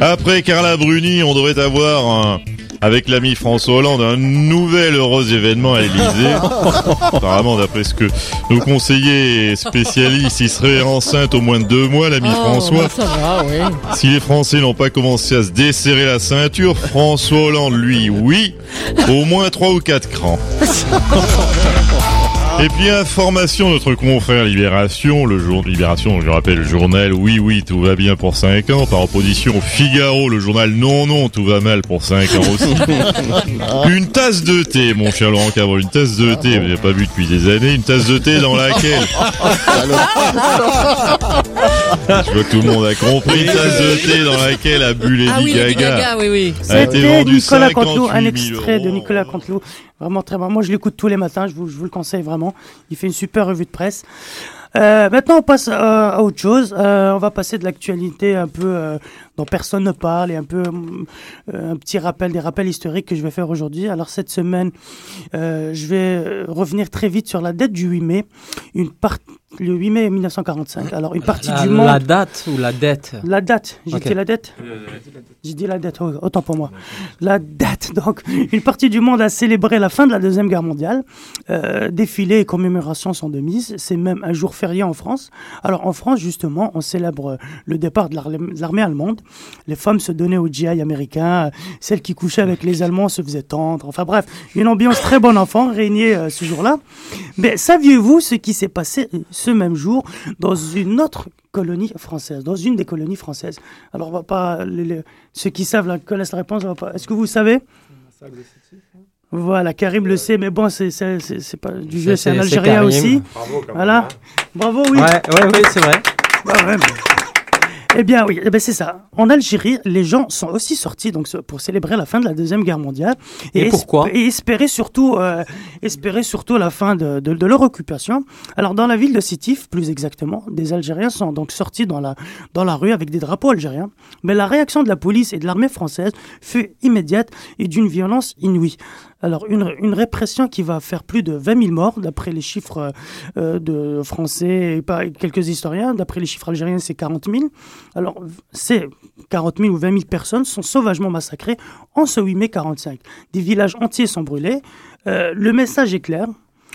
Après Carla Bruni, on devrait avoir un, avec l'ami François Hollande, un nouvel heureux événement à l'Elysée. Apparemment, d'après ce que nos conseillers spécialistes, il serait enceinte au moins de deux mois, l'ami Oh, François. ça va, oui. Si les Français n'ont pas commencé à se desserrer la ceinture, François Hollande, lui, oui, au moins trois ou quatre crans. Et puis information, notre confrère Libération, le jour Libération, je rappelle, le journal Oui Oui tout va bien pour 5 ans, par opposition au Figaro, le journal Non Non tout va mal pour 5 ans aussi. une tasse de thé, mon cher Laurent Cabrol, une tasse de thé, vous n'avez pas vu depuis des années, une tasse de thé dans laquelle je vois que tout le monde a compris, une tasse de thé dans laquelle a bu Lady Ah oui, Lady Gaga. Oui, oui. C'était Nicolas 58 Canteloup, un 000 extrait de Nicolas Canteloup. Vraiment très bon. Moi, je l'écoute tous les matins, je vous, je vous le conseille vraiment. Il fait une super revue de presse. Euh, maintenant, on passe euh, à autre chose. Euh, on va passer de l'actualité un peu euh, dont personne ne parle et un peu euh, un petit rappel, des rappels historiques que je vais faire aujourd'hui. Alors cette semaine, euh, je vais revenir très vite sur la date du 8 mai. Une, part- le 8 mai 1945. Alors, une partie la, du monde. la date ou la dette? La date, j'ai dit la dette J'ai dit la dette, autant pour moi. La date, donc, une partie du monde a célébré la fin de la Deuxième Guerre mondiale. Euh, défilés et commémorations sont de mise. C'est même un jour férié en France. Alors, en France, justement, on célèbre euh, le départ de l'armée de l'armée allemande. Les femmes se donnaient au GI américain. euh, Celles qui couchaient avec les Allemands se faisaient tendre. Enfin bref, une ambiance très bon enfant régnait euh, ce jour-là. Mais saviez-vous ce qui s'est passé euh, ce même jour dans une autre colonie française, dans une des colonies françaises Alors, on va pas. les- les- ceux qui savent la, connaissent la réponse. Est-ce que vous savez? Voilà, Karim le sait, mais bon, c'est pas du jeu, c'est un Algérien aussi. Bravo, voilà. Bravo, oui. Ouais, ouais, ouais, c'est vrai. Ouais, ouais, mais- Eh bien oui, eh ben, c'est ça. En Algérie, les gens sont aussi sortis donc pour célébrer la fin de la deuxième guerre mondiale Et pourquoi? Et espérer surtout, euh, espérer surtout la fin de, de- de leur occupation. Alors dans la ville de Sétif, plus exactement, des Algériens sont donc sortis dans la dans la rue avec des drapeaux algériens. Mais la réaction de la police et de l'armée française fut immédiate et d'une violence inouïe. Alors, une, répression qui va faire plus de 20 000 morts, d'après les chiffres euh, de français et pas quelques historiens. D'après les chiffres algériens, c'est 40 000. Alors, ces 40 000 ou 20 000 personnes sont sauvagement massacrées en ce 8 mai 45. Des villages entiers sont brûlés. Euh, le message est clair.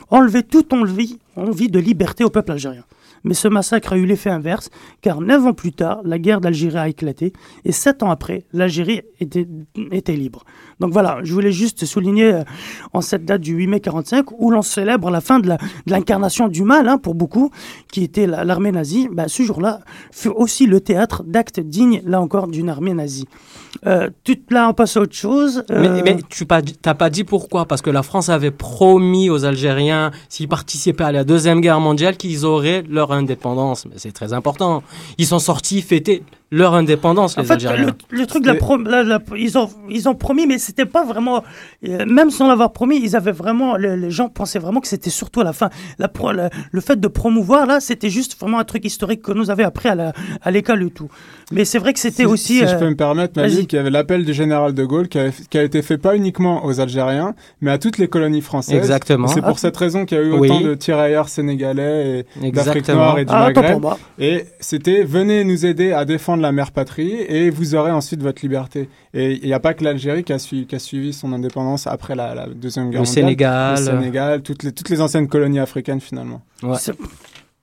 Enlever toute envie, envie de liberté au peuple algérien. Mais ce massacre a eu l'effet inverse, car neuf ans plus tard, la guerre d'Algérie a éclaté, et sept ans après, l'Algérie était libre. Donc voilà, je voulais juste souligner euh, en cette date du 8 mai 45, où l'on célèbre la fin de l'incarnation du mal, hein, pour beaucoup, qui était la- l'armée nazie, bah, ce jour-là fut aussi le théâtre d'actes dignes, là encore, d'une armée nazie. Euh, tout, là, on passe à autre chose. Mais, Euh, mais tu t'as pas dit pourquoi? Parce que la France avait promis aux Algériens, s'ils participaient à la Deuxième Guerre mondiale, qu'ils auraient leur indépendance. Mais c'est très important. Ils sont sortis fêter leur indépendance, En les fait, Algériens. le, le truc, de la prom- la- la- ils, ont, ils ont promis, mais c'était pas vraiment. euh, même sans l'avoir promis, ils avaient vraiment. le- les gens pensaient vraiment que c'était surtout à la fin. La, pro- la- le fait de promouvoir, là, c'était juste vraiment un truc historique que nous avait appris à l'école et tout. Mais c'est vrai que c'était Si- aussi. Si je euh, peux me permettre. Malik, il y avait l'appel du général de Gaulle qui a, qui a été fait pas uniquement aux Algériens, mais à toutes les colonies françaises. Exactement. C'est Ah. pour cette raison qu'il y a eu Oui. autant de tirailleurs sénégalais et d'Afrique noire et du Ah, Maghreb. moi. Et c'était venez nous aider à défendre la mère patrie et vous aurez ensuite votre liberté. Et il n'y a pas que l'Algérie qui, a sui- qui a suivi son indépendance après la, la deuxième guerre Le mondiale. Sénégal. Le Sénégal, toutes les, toutes les anciennes colonies africaines finalement. Ouais.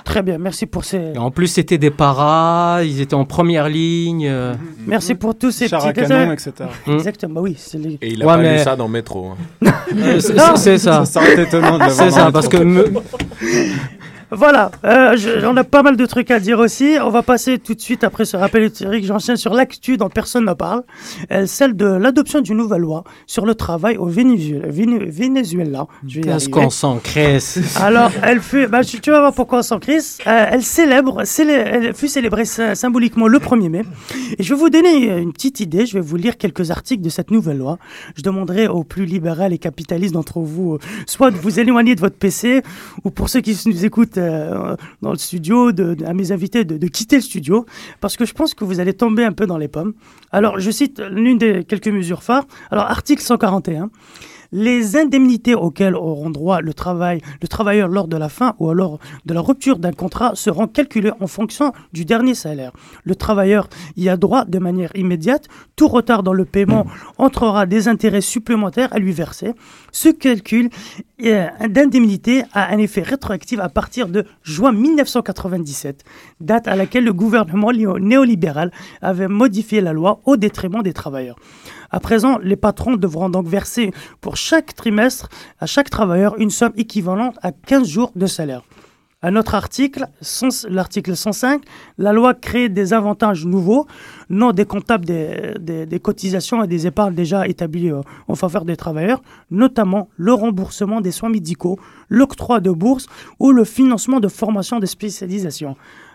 Très bien, merci pour ces. Et en plus, c'était des paras, ils étaient en première ligne. euh. Merci pour tous ces Char à petits canon, etc. Exactement, bah oui. c'est les- Et il a Ouais, pas mais- lu ça dans Métro. hein. Euh, c'est- Non. c'est ça. Ça étonnant de C'est ça, parce que me- Voilà, euh, je- on a pas mal de trucs à dire aussi. On va passer tout de suite après ce rappel historique. J'enchaîne sur l'actu dont personne ne parle, euh, celle de l'adoption d'une nouvelle loi sur le travail au Venezuela. Qu'est-ce qu'on s'en crisse Alors, elle fut, bah, tu, tu vas voir pourquoi on s'en crisse. Euh, elle célèbre, célé- elle fut célébrée sy- symboliquement le 1er mai. Et je vais vous donner une petite idée. Je vais vous lire quelques articles de cette nouvelle loi. Je demanderai aux plus libérales et capitalistes d'entre vous, euh, soit de vous éloigner de votre PC, ou pour ceux qui nous écoutent euh, dans le studio, de, à mes invités de quitter le studio, parce que je pense que vous allez tomber un peu dans les pommes. Alors, je cite l'une des quelques mesures phares. Alors, article 141 les indemnités auxquelles auront droit le, travail, le travailleur lors de la fin ou alors de la rupture d'un contrat seront calculées en fonction du dernier salaire. Le travailleur y a droit de manière immédiate. Tout retard dans le paiement entrera des intérêts supplémentaires à lui verser. Ce calcul d'indemnité a un effet rétroactif à partir de juin 1997, date à laquelle le gouvernement néo- néolibéral avait modifié la loi au détriment des travailleurs. À présent, les patrons devront donc verser pour chaque trimestre à chaque travailleur une somme équivalente à 15 jours de salaire. Un autre article, l'article 105, la loi crée des avantages nouveaux, non décomptables des, des, des cotisations et des épargnes déjà établies euh, en faveur des travailleurs, notamment le remboursement des soins médicaux, l'octroi de bourses ou le financement de formations de spécialisation.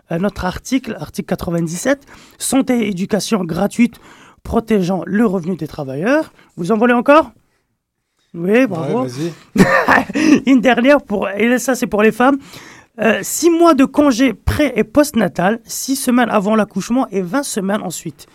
Un autre article, article 97, santé et éducation gratuite protégeant le revenu des travailleurs. Vous en voulez encore? Oui, bravo. Ouais. Une dernière, pour, et ça c'est pour les femmes. Euh, six mois de congé pré- et post-natal, six semaines avant l'accouchement et 20 semaines ensuite.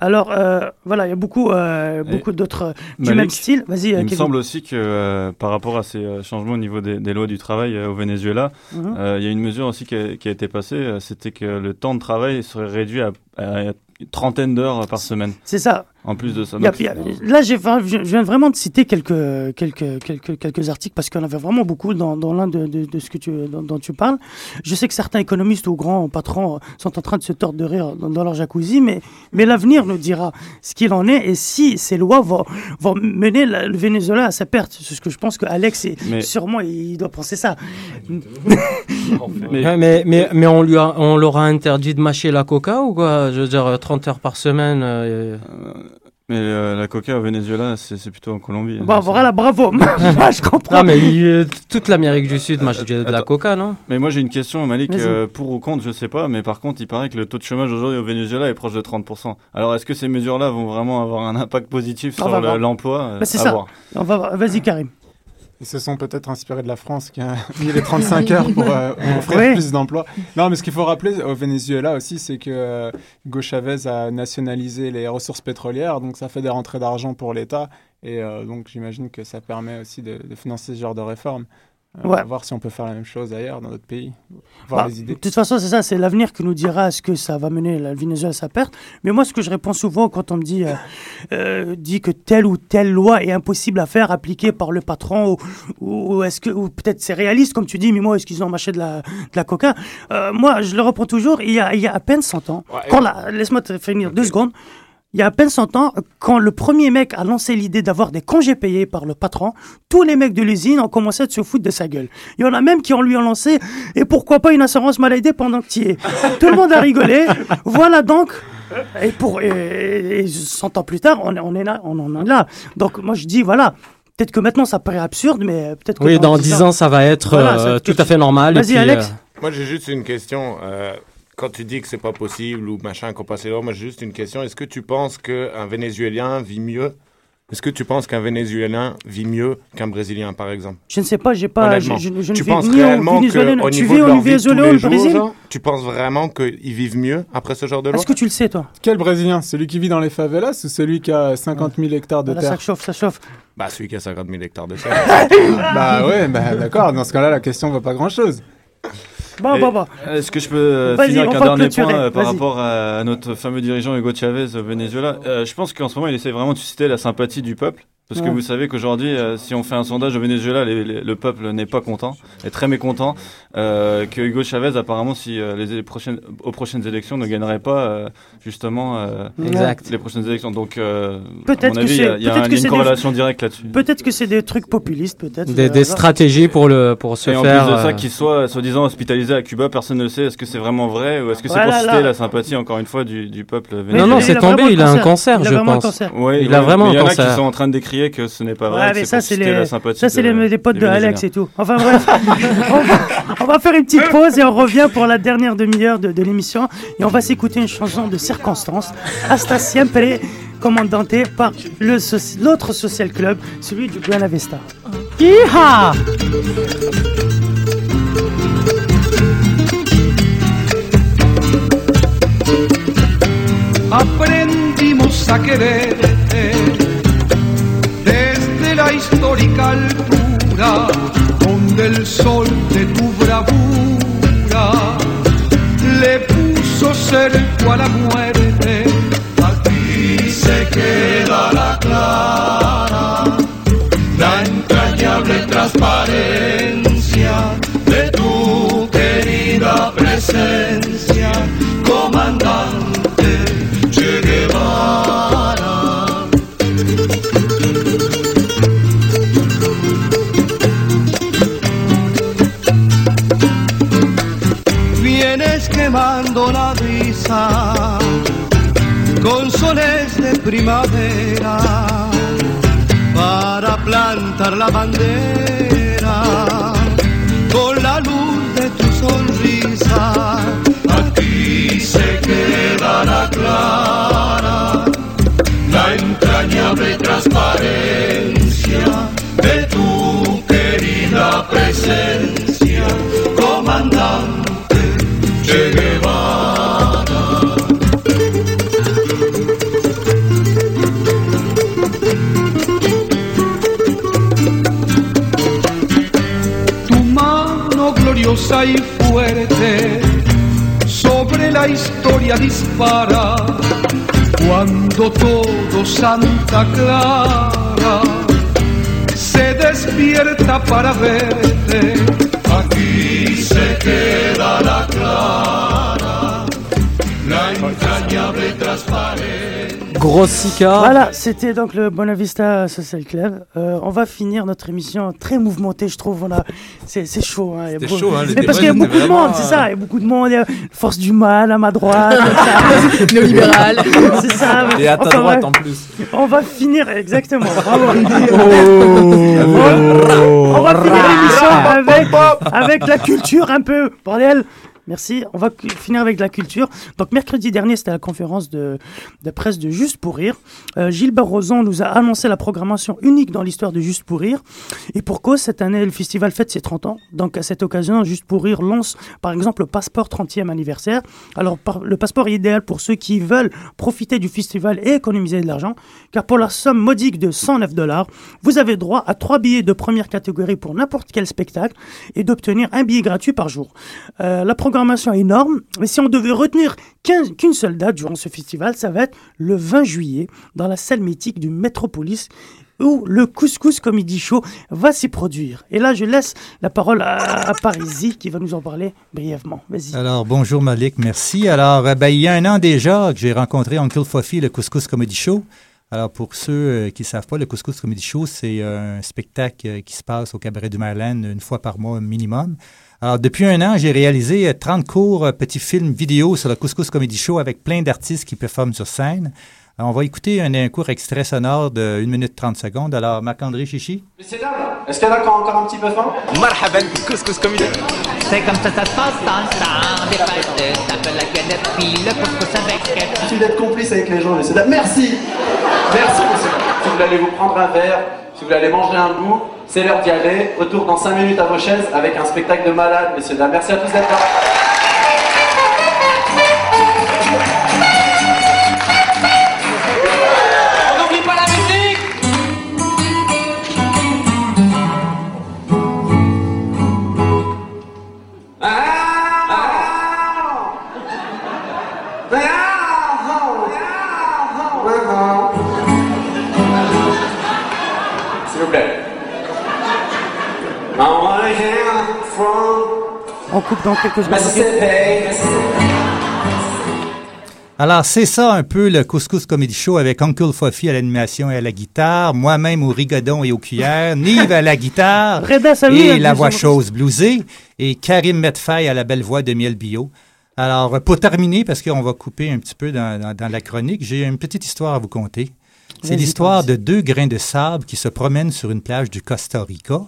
Alors, euh, voilà, il y a beaucoup, euh, beaucoup d'autres du même style. Vas-y, Il me semble aussi que par rapport à ces changements au niveau des, des lois du travail au Venezuela, Mhm. il y a une mesure aussi qui a, qui a été passée, c'était que le temps de travail serait réduit à, à une trentaine d'heures par semaine. C'est ça. En plus de ça. Donc, a- là, j'ai, je viens vraiment de citer quelques, quelques, quelques, quelques articles parce qu'il y en avait vraiment beaucoup dans, dans l'un de, de, de ce que tu, dont, dont tu parles. Je sais que certains économistes ou grands patrons sont en train de se tordre de rire dans, dans leur jacuzzi, mais, mais l'avenir nous dira ce qu'il en est et si ces lois vont, vont mener la- le Venezuela à sa perte. C'est ce que je pense que Alex, est, Mais- sûrement, il doit penser ça. Mais, mais, mais, mais on, lui a, on leur a interdit de mâcher la coca ou quoi? Je veux dire, 30 heures par semaine. euh, Mais euh, la coca au Venezuela, c'est c'est plutôt en Colombie. Bon, voilà, bravo. Je comprends. Non, mais toute l'Amérique du Sud mâche de, de la coca, non? Mais moi j'ai une question, Malik, euh, pour ou contre, je sais pas, mais par contre il paraît que le taux de chômage aujourd'hui au Venezuela est proche de 30%. Alors est-ce que ces mesures-là vont vraiment avoir un impact positif On sur l'emploi? Euh, Bah, c'est À ça. voir. On va voir. Vas-y, Karim. Ils se sont peut-être inspirés de la France qui a mis les 35 heures pour euh, offrir plus d'emplois. Non, mais ce qu'il faut rappeler au Venezuela aussi, c'est que euh, Hugo Chavez a nationalisé les ressources pétrolières, donc ça fait des rentrées d'argent pour l'État. Et euh, donc j'imagine que ça permet aussi de, de financer ce genre de réformes. Euh, Ouais. On va voir si on peut faire la même chose ailleurs dans d'autres pays. Voir Bah, les idées. De toute façon, c'est ça, c'est l'avenir qui nous dira est-ce que ça va mener la Venezuela à sa perte. Mais moi, ce que je réponds souvent quand on me dit, euh, euh, dit que telle ou telle loi est impossible à faire, appliquée par le patron, ou, ou est-ce que, ou peut-être c'est réaliste, comme tu dis, mais moi, est-ce qu'ils ont mâché de la, de la coca? Euh, Moi, je le reprends toujours, il y a, il y a à peine 100 ans, quand la- laisse-moi te finir deux secondes. Il y a à peine 100 ans, quand le premier mec a lancé l'idée d'avoir des congés payés par le patron, tous les mecs de l'usine ont commencé à se foutre de sa gueule. Il y en a même qui ont lui ont lancé, et pourquoi pas une assurance maladie pendant que tu y es? Tout le monde a rigolé. Voilà donc. Et pour et, et 100 ans plus tard, on, est- on est là, on en est là. Donc moi je dis voilà. Peut-être que maintenant ça paraît absurde, mais peut-être que Oui, dans 10 ans, ça va être Voilà, euh, tout à fait normal. Vas-y, Alex. euh, Moi, j'ai juste une question. euh, quand tu dis que c'est pas possible ou machin, qu'on passe les lois, moi, j'ai juste une question. Est-ce que tu penses qu'un Vénézuélien vit mieux? Est-ce que tu penses qu'un Vénézuélien vit mieux qu'un Brésilien, par exemple? Je ne sais pas, j'ai pas. Je, je- je ne tu vis penses réellement qu'au tu niveau vis de au leur vie tous les jours, Brésil genre, tu penses vraiment qu'ils vivent mieux après ce genre de loi? Est-ce que tu le sais, toi? Quel Brésilien? Celui qui vit dans les favelas ou celui qui a 50 000 hectares de Voilà, terre? ça chauffe, ça chauffe. Bah, celui qui a 50 000 hectares de terre. Bah ouais, bah d'accord. Dans ce cas-là, la question vaut pas grand-chose. Bon, Et bon, bon. Est-ce que je peux euh, finir avec un dernier point euh, par rapport à, à notre fameux dirigeant Hugo Chavez au Venezuela? Euh, Je pense qu'en ce moment, il essaie vraiment de susciter la sympathie du peuple. Parce que vous savez qu'aujourd'hui, euh, si on fait un sondage au Venezuela, les- les- le peuple n'est pas content, est très mécontent. Euh, que Hugo Chavez, apparemment, si euh, les prochaines, aux prochaines élections, ne gagnerait pas euh, justement euh, Exact. les prochaines élections. Donc, euh, Peut-être à mon que avis, il y a, c'est- il y un- une des- corrélation directe là-dessus. Peut-être que c'est des trucs populistes, peut-être. des, euh, stratégies pour, le, pour se Et en faire. plus de ça, qu'il soit soi-disant hospitalisé à Cuba, personne ne le sait. Est-ce que c'est vraiment vrai ou est-ce que c'est Voilà, pour susciter là. la sympathie, encore une fois, du, du peuple Non, vénézuélien non, c'est tombé, il a un cancer, Il a je vraiment un pense. cancer. Il a vraiment un Il y en a cancer. qui sont en train de que ce n'est pas vrai. Ouais, que mais c'est ça, c'est les, la sympathie ça, c'est de- les, les potes de Alex et tout. Enfin bref, on, va, on va faire une petite pause et on revient pour la dernière demi-heure de, de l'émission. Et on va s'écouter une chanson de circonstance, Hasta Siempre, commandante par l'autre social club, celui du Buena Vista. Yeehaw aprendimos a la histórica altura donde el sol de tu bravura le puso cerco a la muerte. Aquí se queda primavera para plantar la bandera con la luz de tu sonrisa. Aquí se quedará clara la entrañable transparencia de tu querida presencia, comandante Che. Dispara cuando todo Santa Clara se despierta para verte. Aquí se queda la clara, la entrañable transparente. Gros Sika. Voilà, c'était donc le Bonavista Social Club. Euh, on va finir notre émission très mouvementée, je trouve. On a, c'est, chaud. Hein, beau- chaud, hein, les Mais parce qu'il y a beaucoup de monde, c'est ça. Il y a beaucoup de monde. Il y a Force du mal à ma droite. Néolibéral. c'est ça. Et à ta Enfin, droite en plus. On va finir, exactement. Bravo. Oh. On va finir l'émission avec, avec la culture un peu. Bordel. Merci. On va finir avec la culture. Donc, mercredi dernier, c'était la conférence de, presse de Juste pour Rire. Euh, Gilles Barroson nous a annoncé la programmation unique dans l'histoire de Juste pour Rire. Et pour cause, cette année, le festival fête ses 30 ans. Donc, à cette occasion, Juste pour Rire lance, par exemple, le passeport 30e anniversaire. Alors, le passeport est idéal pour ceux qui veulent profiter du festival et économiser de l'argent. Car pour la somme modique de 109 dollars, vous avez droit à trois billets de première catégorie pour n'importe quel spectacle et d'obtenir un billet gratuit par jour. Euh, est énorme, mais si on devait retenir qu'un- qu'une seule date durant ce festival, ça va être le 20 juillet dans la salle mythique du Metropolis où le Couscous Comedy Show va s'y produire. Et là, je laisse la parole à, à Parisi qui va nous en parler brièvement. Vas-y. Alors, bonjour Malik, merci. Alors, euh, ben, il y a un an déjà que j'ai rencontré Uncle Fofi, le Couscous Comedy Show. Alors, pour ceux euh, qui ne savent pas, le Couscous Comedy Show, c'est euh, un spectacle euh, qui se passe au Cabaret du Maryland une fois par mois minimum. Alors, depuis un an, j'ai réalisé euh, 30 courts petits films vidéo sur le Couscous Comedy Show avec plein d'artistes qui performent sur scène. Alors, on va écouter un, un court extrait sonore de 1 minute 30 secondes. Alors, Marc-André Chichi. Messieurs, dames, est-ce qu'il y en a encore un petit peu faim Marhaban, couscous comedy. C'est comme ça ça se passe dans le temps des fêtes. Tape la galette puis le couscous avec. Merci d'être complice avec les gens, messieurs, dames. Merci Merci, messieurs. Si vous aller vous prendre un verre, si vous aller manger un bout, c'est l'heure d'y aller. Retour dans 5 minutes à vos chaises avec un spectacle de malade, messieurs, dames. Merci à tous d'être là. On coupe dans quelques secondes. Alors, c'est ça un peu le Couscous Comedy Show avec Uncle Fofi à l'animation et à la guitare, moi-même au rigodon et aux cuillères, Nive à la guitare Reda et la la voix chose bluesée et Karim Medfay à la belle voix de Miel Bio. Alors, pour terminer, parce qu'on va couper un petit peu dans, dans- dans la chronique, j'ai une petite histoire à vous conter. C'est l'histoire de deux grains de sable qui se promènent sur une plage du Costa Rica.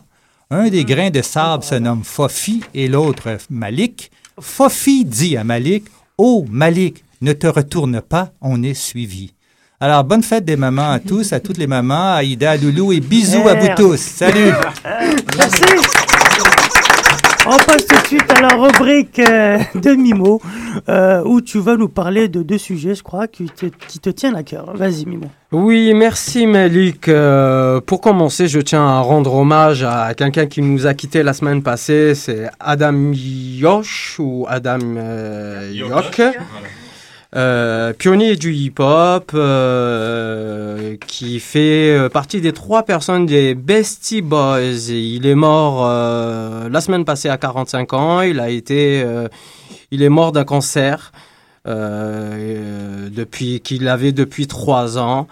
Un des grains de sable se nomme Fofi et l'autre Malik. Fofi dit à Malik Oh, Malik, ne te retourne pas, on est suivi. Alors, bonne fête des mamans à tous, à toutes les mamans, à Ida, à Loulou et bisous à vous tous. Salut! Merci. On passe tout de suite à la rubrique euh, de Mimo, euh, où tu vas nous parler de deux sujets, je crois, qui te, qui te tiennent à cœur. Vas-y, Mimo. Oui, merci Malik. Euh, pour commencer, je tiens à rendre hommage à quelqu'un qui nous a quitté la semaine passée. C'est Adam Yosh ou Adam euh, Yok. Euh, pionnier du hip-hop, euh, qui fait euh, partie des trois personnes des Bestie Boys. Il est mort la semaine passée à 45 ans. Il a été, il est mort d'un cancer depuis qu'il avait depuis trois ans.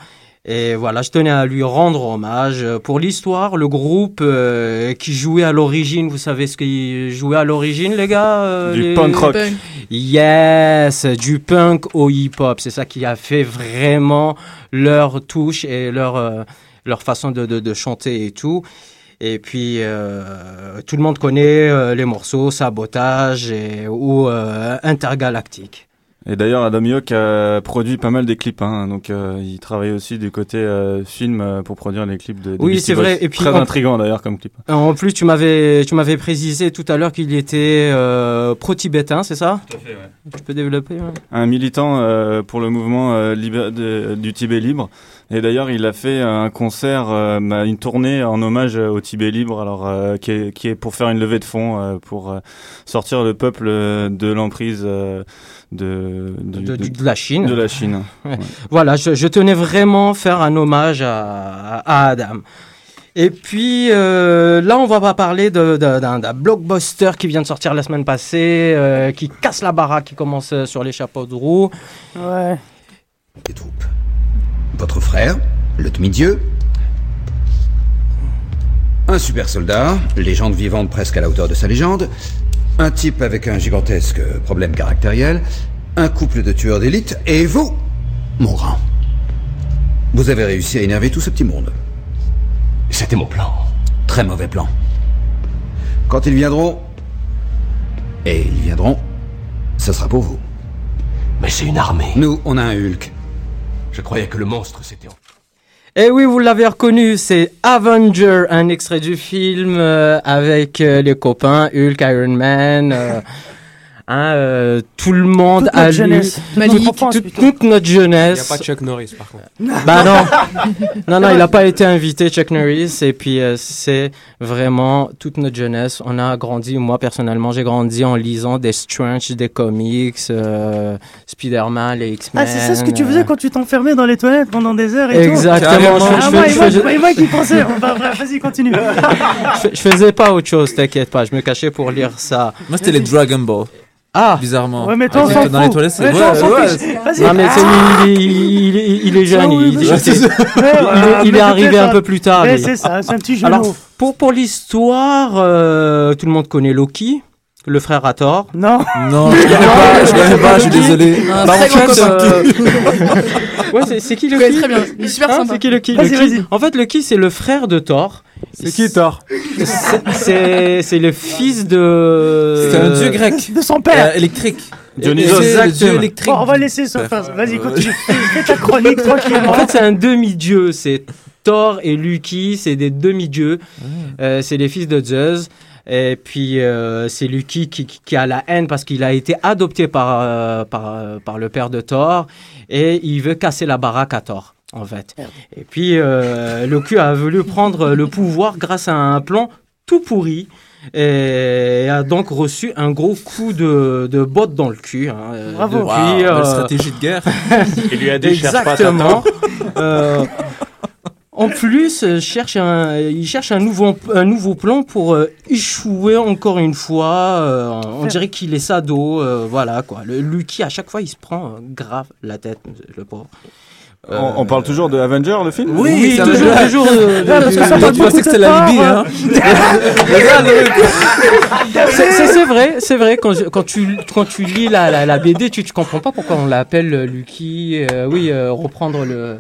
Et voilà, je tenais à lui rendre hommage. Pour l'histoire, le groupe euh, qui jouait à l'origine, vous savez ce qu'il jouait à l'origine, les gars euh, Du les- punk rock. Punk. Yes, du punk au hip-hop. C'est ça qui a fait vraiment leur touche et leur, euh, leur façon de, de, de chanter et tout. Et puis, euh, tout le monde connaît euh, les morceaux Sabotage et, ou euh, Intergalactique. Et d'ailleurs, Adam York a produit pas mal des clips, hein, donc euh, il travaille aussi du côté euh, film euh, pour produire les clips de. des Oui, c'est vrai. Et puis, très en- intrigant d'ailleurs comme clip. En plus, tu m'avais, tu m'avais précisé tout à l'heure qu'il était euh, pro-tibétain, c'est ça? Tout à fait, ouais. Tu peux développer ouais. Un militant euh, pour le mouvement euh, libé- de- du Tibet libre Et d'ailleurs, il a fait un concert, euh, bah, une tournée en hommage euh, au Tibet libre, alors euh, qui, est, qui est pour faire une levée de fonds euh, pour euh, sortir le peuple euh, de l'emprise euh, de, du- De- de la Chine. De la Chine. Ouais. Voilà, je, je tenais vraiment faire un hommage à, à Adam. Et puis euh, là, on va pas parler de- de- d'un blockbuster qui vient de sortir la semaine passée, euh, qui casse la baraque, qui commence euh, sur les chapeaux de roue. Ouais. Votre frère, le demi-dieu. Un super soldat, légende vivante presque à la hauteur de sa légende. Un type avec un gigantesque problème caractériel. Un couple de tueurs d'élite. Et vous, mon grand. Vous avez réussi à énerver tout ce petit monde. C'était mon plan. Très mauvais plan. Quand ils viendront, et ils viendront, ce sera pour vous. Mais c'est une armée. Nous, on a un Hulk. Je croyais que le monstre c'était. Et oui, vous l'avez reconnu, c'est Avenger, un extrait du film euh, avec euh, les copains Hulk, Iron Man. euh, hein, euh, tout le monde Toute a notre lu jeunesse. toute- Malik. toute, France, toute- toute notre Il n'y a jeunesse. pas Chuck Norris par contre. Bah non, non, non, il n'a pas été invité, Chuck Norris. Et puis, euh, c'est vraiment toute notre jeunesse. On a grandi, moi personnellement, j'ai grandi en lisant des Strange, des comics, euh, Spider-Man, les X-Men. Ah, c'est ça ce que tu euh, faisais quand tu t'enfermais dans les toilettes pendant des heures et Exactement, tout Ah, je- moi, et moi, qui pensais. Vas-y, continue. je, je faisais pas autre chose, t'inquiète pas, je me cachais pour lire ça. Moi, c'était les Dragon Ball. Ah Bizarrement. Ouais, mais toi, on Ah, s'en Dans les toilettes, c'est. On Ouais, ouais. Vas-y. Non, mais c'est- Ah. il, est- il, est- il est jeune, il, il- il- il est arrivé un peu plus tard. Mais il- c'est ça, c'est un petit Alors, genou. pour, pour l'histoire, euh, tout le monde connaît Loki, le frère à Thor. Non. Non, je connais pas, je connais pas, je suis désolé. Un Bah, en fait, euh, ouais, c'est, qui Loki très bien. Il est super Hein, sympa. C'est qui Loki, Vas-y, Loki vas-y. En fait, Loki, c'est le frère de Thor. C'est qui Thor C'est, le fils de. C'est un dieu grec. De son père. Euh, électrique. Dionysos. C'est le dieu Exactement. électrique. Bon, on va laisser ça faire. Vas-y, continue. Fais ta chronique tranquillement. En fait, c'est un demi-dieu. C'est Thor et Loki, c'est des demi-dieux. Euh, c'est les fils de Zeus. Et puis, euh, c'est Loki qui, qui- qui a la haine parce qu'il a été adopté par, euh, par, euh, par le père de Thor. Et il veut casser la baraque à Thor, en fait. Et puis, euh, Loki a voulu prendre le pouvoir grâce à un plan tout pourri. Et a donc reçu un gros coup de, de botte dans le cul. hein, euh, Bravo. depuis, Wow, belle euh, stratégie de guerre. Il lui a dit pas Exactement. Euh, en plus, euh, cherche un, il cherche un nouveau, un nouveau plan pour euh, échouer encore une fois. euh, on dirait qu'il est sado. euh, voilà quoi. Le Lucky, à chaque fois, il se prend euh, grave la tête, le pauvre. Euh, On, on parle toujours de Avenger, le film Oui, toujours, toujours. euh, Ouais, parce que ça va Tu pensais que c'était la Libye, hein c'est- c'est c'est vrai, c'est vrai. Quand, je- quand, tu, quand tu lis la, la, la BD, tu ne comprends pas pourquoi on l'appelle euh, Lucky. euh, oui, euh, reprendre le.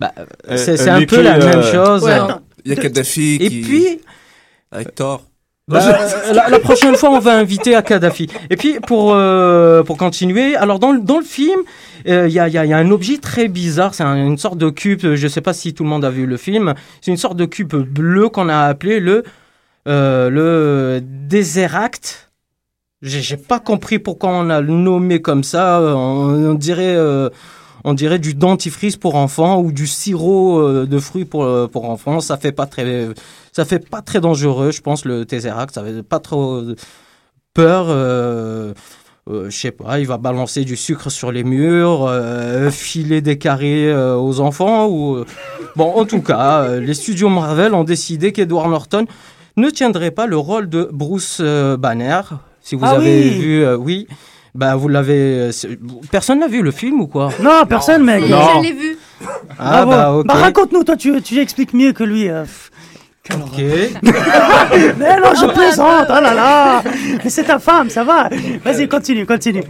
Bah, c'est euh, c'est un Lucky, peu la euh, même chose. Ouais. Il y a Kadhafi Et qui. puis, Avec Thor. Bah, euh, la, la prochaine fois, on va inviter à Kadhafi. Et puis, pour, euh, pour continuer, alors dans, le- dans le film, euh, il y, a, il y a- y a un objet très bizarre. C'est un- une sorte de cube. Je ne sais pas si tout le monde a vu le film. C'est une sorte de cube bleu qu'on a appelé le, euh, le Deseract. J'ai j'ai pas compris pourquoi on a le nommé comme ça. Euh, On, on dirait. On dirait du dentifrice pour enfants ou du sirop euh, de fruits pour, euh, pour enfants. Ça fait pas très, ça fait pas très dangereux, je pense, le Tesseract. Ça fait pas trop peur. Euh, euh, je sais pas, il va balancer du sucre sur les murs, euh, filer des carrés euh, aux enfants. Ou, Bon, en tout cas, les studios Marvel ont décidé qu'Edward Norton ne tiendrait pas le rôle de Bruce Banner. Si vous Ah avez oui. vu, oui. Bah, vous l'avez. euh, Personne n'a vu le film ou quoi? Non, personne, mec. Si, je l'ai vu. Ah, Bravo. bah, ok. Bah, raconte-nous, toi, tu, tu expliques mieux que lui. euh. Ok. Mais non, je plaisante, oh là là Mais c'est ta femme, ça va Vas-y, continue, continue.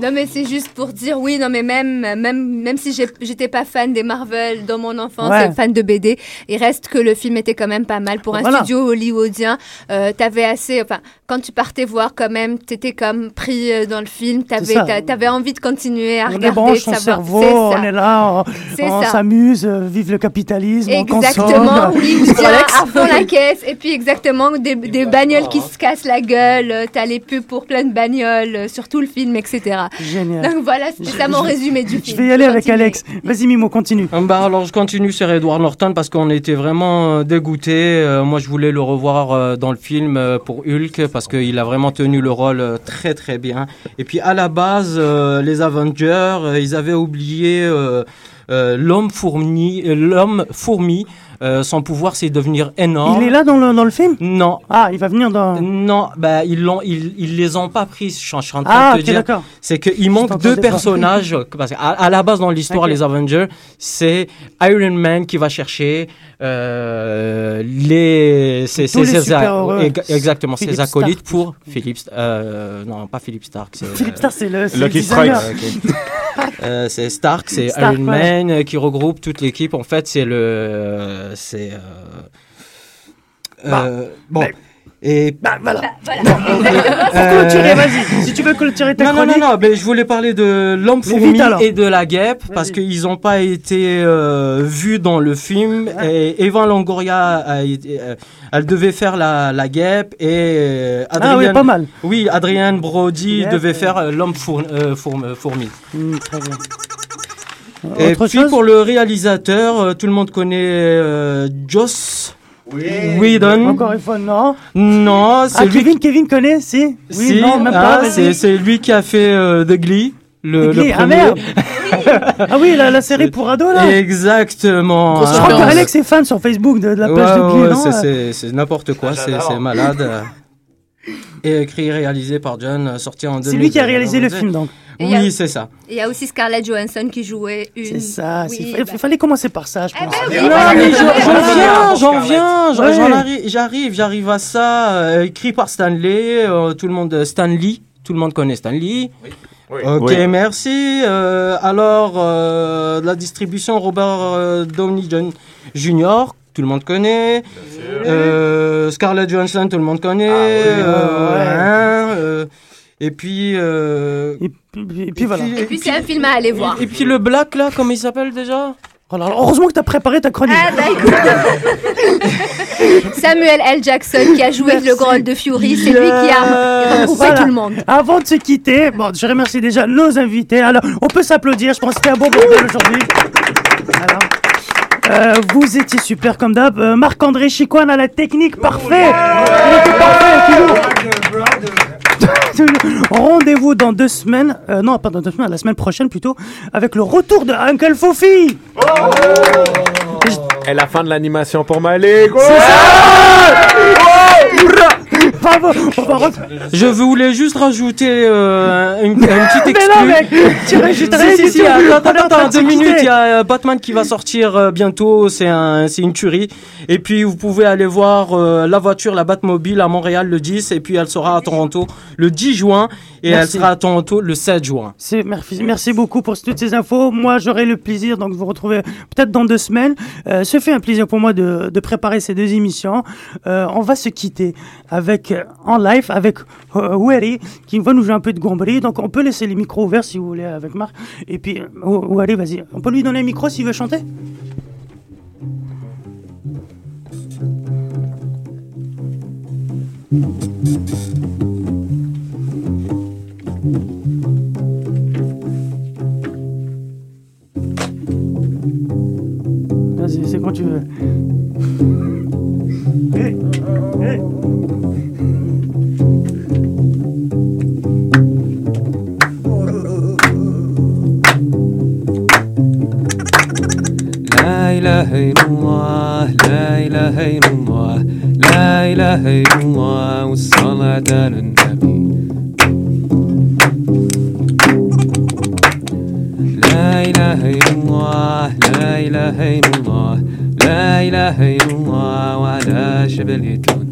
Non mais c'est juste pour dire oui non mais même même même si j'ai- j'étais pas fan des Marvel dans mon enfance Ouais. fan de BD il reste que le film était quand même pas mal pour un Voilà. studio hollywoodien euh, t'avais assez enfin quand tu partais voir quand même t'étais comme pris euh, dans le film t'avais t'avais envie de continuer à On regarder débranche son cerveau, C'est on est là, on, on s'amuse, euh, vive le capitalisme, on Exactement, consomme. oui, ou bien à fond la caisse. Et puis exactement, des, des bagnoles qui se cassent la gueule, euh, t'as les pubs pour plein de bagnoles, sur tout le film, etc. Génial. Donc voilà, c'était ça mon résumé du film. Je vais y aller avec Alex. Vas-y, Mimo, continue. Euh, Bah alors je continue sur Edward Norton parce qu'on était vraiment euh, dégoûtés. Euh, moi je voulais le revoir euh, dans le film euh, pour Hulk parce qu'il a vraiment tenu le rôle euh, très très bien. Et puis à la base, euh, les Avengers, euh, ils avaient oublié euh, euh, l'homme fourmi. euh, l'homme fourmi. Euh, son pouvoir c'est devenir énorme. Il est là dans le, dans le film? Non. Ah, il va venir dans. Non, bah ils l'ont, ils, ils les ont pas pris. Je suis en train de Ah, te ok, dire, d'accord. c'est qu'il manque deux personnages. Parce qu'à à la base dans l'histoire, les Avengers, c'est Iron Man qui va chercher euh, les, ses- Tous les ex- exactement, ses acolytes pour Philippe. euh, non, pas Philippe Stark. c'est, Philippe Stark, c'est le- c'est Lucky. Strike. Euh, c'est Stark, c'est Iron. Man qui regroupe toute l'équipe. En fait, c'est le, c'est. euh, Bah, euh, bon. Et voilà. Euh, Faut clôturer, vas-y. Si tu veux clôturer ta non, non, chronique. non, non, mais je voulais parler de l'homme Mais fourmi et de la guêpe parce qu'ils n'ont pas été euh, vus dans le film. Et Eva Longoria, a été- euh, elle devait faire la, la guêpe et euh, Ah oui, pas mal. Oui, Adrien Brody Guêpe, devait euh. faire euh, l'homme four- euh, fourm- euh, fourmi. Hmm, très bien. Et Autre puis chose pour le réalisateur, euh, tout le monde connaît euh, Joss Whedon. Encore une fois, non. Non, c'est Ah, lui Kevin, Kevin connaît, si Oui, Si, non, même ah, pas. c'est, c'est lui qui a fait euh, The Glee. Le, The le Glee, ah, premier. merde. ah oui, la, la série pour ados, là. Exactement. Je crois Ah. que Alex est fan sur Facebook de, de la page Ouais, de Glee, ouais, non c'est, c'est, c'est n'importe quoi, c'est, j'adore. c'est malade. Et écrit et réalisé par John, euh, sorti en 2000. C'est lui qui a réalisé le film, donc. Et il y a- Oui, c'est ça. Il y a aussi Scarlett Johansson qui jouait une. C'est ça. Oui, il bah- fa- fallait commencer par ça, je pense. oui, Non, mais j'en, viens, j'en viens, j'arrive, j'arrive à ça. euh, écrit par Stanley, euh, tout le monde, Stanley, tout le monde connaît Stanley. Oui. Ok, Oui. merci. Euh, alors, euh, la distribution Robert euh, Downey John- Jr., tout le monde connaît. Euh, Scarlett Johansson, tout le monde connaît. Euh, ouais. hein, euh, et puis. euh, Et puis, et puis voilà. Et puis c'est un film à aller voir. et puis le Black, là, comment il s'appelle déjà? Oh là là, heureusement que tu as préparé ta chronique. Ah bah écoute. Samuel L. Jackson qui a joué le rôle de Fury, c'est lui qui a regroupé Voilà. tout le monde. Avant de se quitter, bon, je remercie déjà nos invités. Alors, on peut s'applaudir. Je pense que c'était un bon bordel aujourd'hui. Euh, vous étiez super comme d'hab. Euh, Marc-André Chicoine à la technique, parfait. Il était parfait, toujours. Rendez-vous dans deux semaines, euh, non pas dans deux semaines, la semaine prochaine plutôt, avec le retour de Uncle Fofi. Et la fin de l'animation pour Malik. Bravo. On va re- Je voulais juste rajouter euh, une, une petite Mais exclue. non, mec, tu rajoutes rien Si, si, du si, tout. attends, attends, attends, de deux minutes, il y a euh, Batman qui va sortir euh, bientôt, c'est un, c'est une tuerie. Et puis vous pouvez aller voir euh, la voiture, la Batmobile à Montréal le 10, et puis elle sera à Toronto le 10 juin, et Merci. elle sera à Toronto le 7 juin. C'est- Merci, merci beaucoup pour toutes ces infos. Moi, j'aurai le plaisir donc de vous retrouver peut-être dans deux semaines. Euh, ce fait un plaisir pour moi de, de préparer ces deux émissions. Euh, on va se quitter avec euh, en live avec euh, Weri qui va nous jouer un peu de gomberie. Donc, on peut laisser les micros ouverts si vous voulez avec Marc. Et puis, euh, Weri, vas-y. On peut lui donner un micro s'il veut chanter? Vas-y, c'est quand tu veux. إله إلا الله لا إله إلا الله لا إله إلا الله والصلاة على النبي. لا إله إلا الله لا إله إلا الله لا إله إلا الله وعلى جبل توني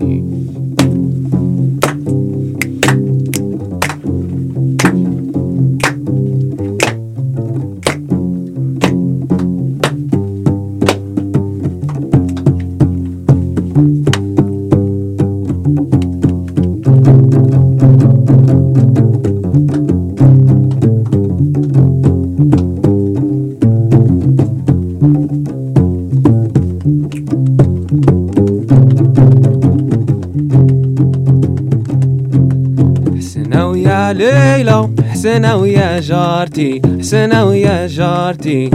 جارتي حسنا ويا جارتي.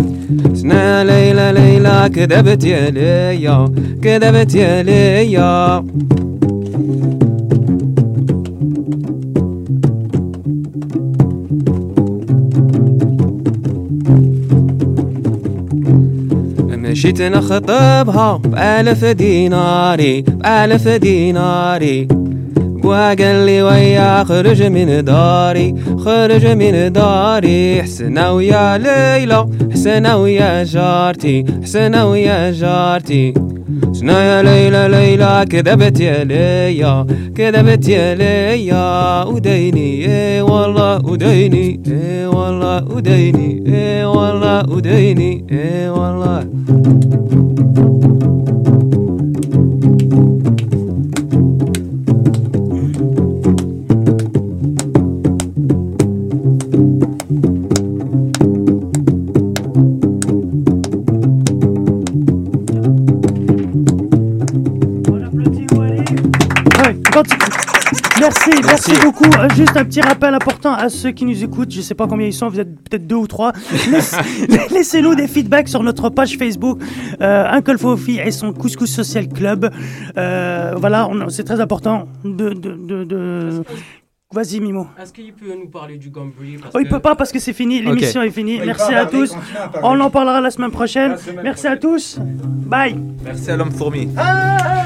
سنا ليلى ليلى كذبت يا ليا كذبت يا ليا. مشيت نخطبها بألف ديناري بألف ديناري. وقال لي ويا خرج من داري خرج من داري. حسنا ويا ليلى حسنا ويا جارتي حسنا ويا جارتي. سنا يا ليلى ليلى كذبت يا ليا كذبت يا ليا وديني إيه والله وديني إيه والله وديني إيه والله وديني إيه والله. Merci, merci, beaucoup. Euh, Juste un petit rappel important à ceux qui nous écoutent. Je sais pas combien ils sont, vous êtes peut-être deux ou trois. Laisse- Laissez-nous des feedbacks sur notre page Facebook, euh, Uncle Fofi et son Couscous Social Club. Euh, voilà, c'est très important de. de, de, de- Vas-y, Mimo. Est-ce qu'il peut nous parler du Gambri? Parce Oh, il que- peut pas parce que c'est fini, l'émission est finie. Ouais, Merci à tous. On en parlera la semaine prochaine. Merci à tous. Bye. Merci à l'homme fourmi. Ah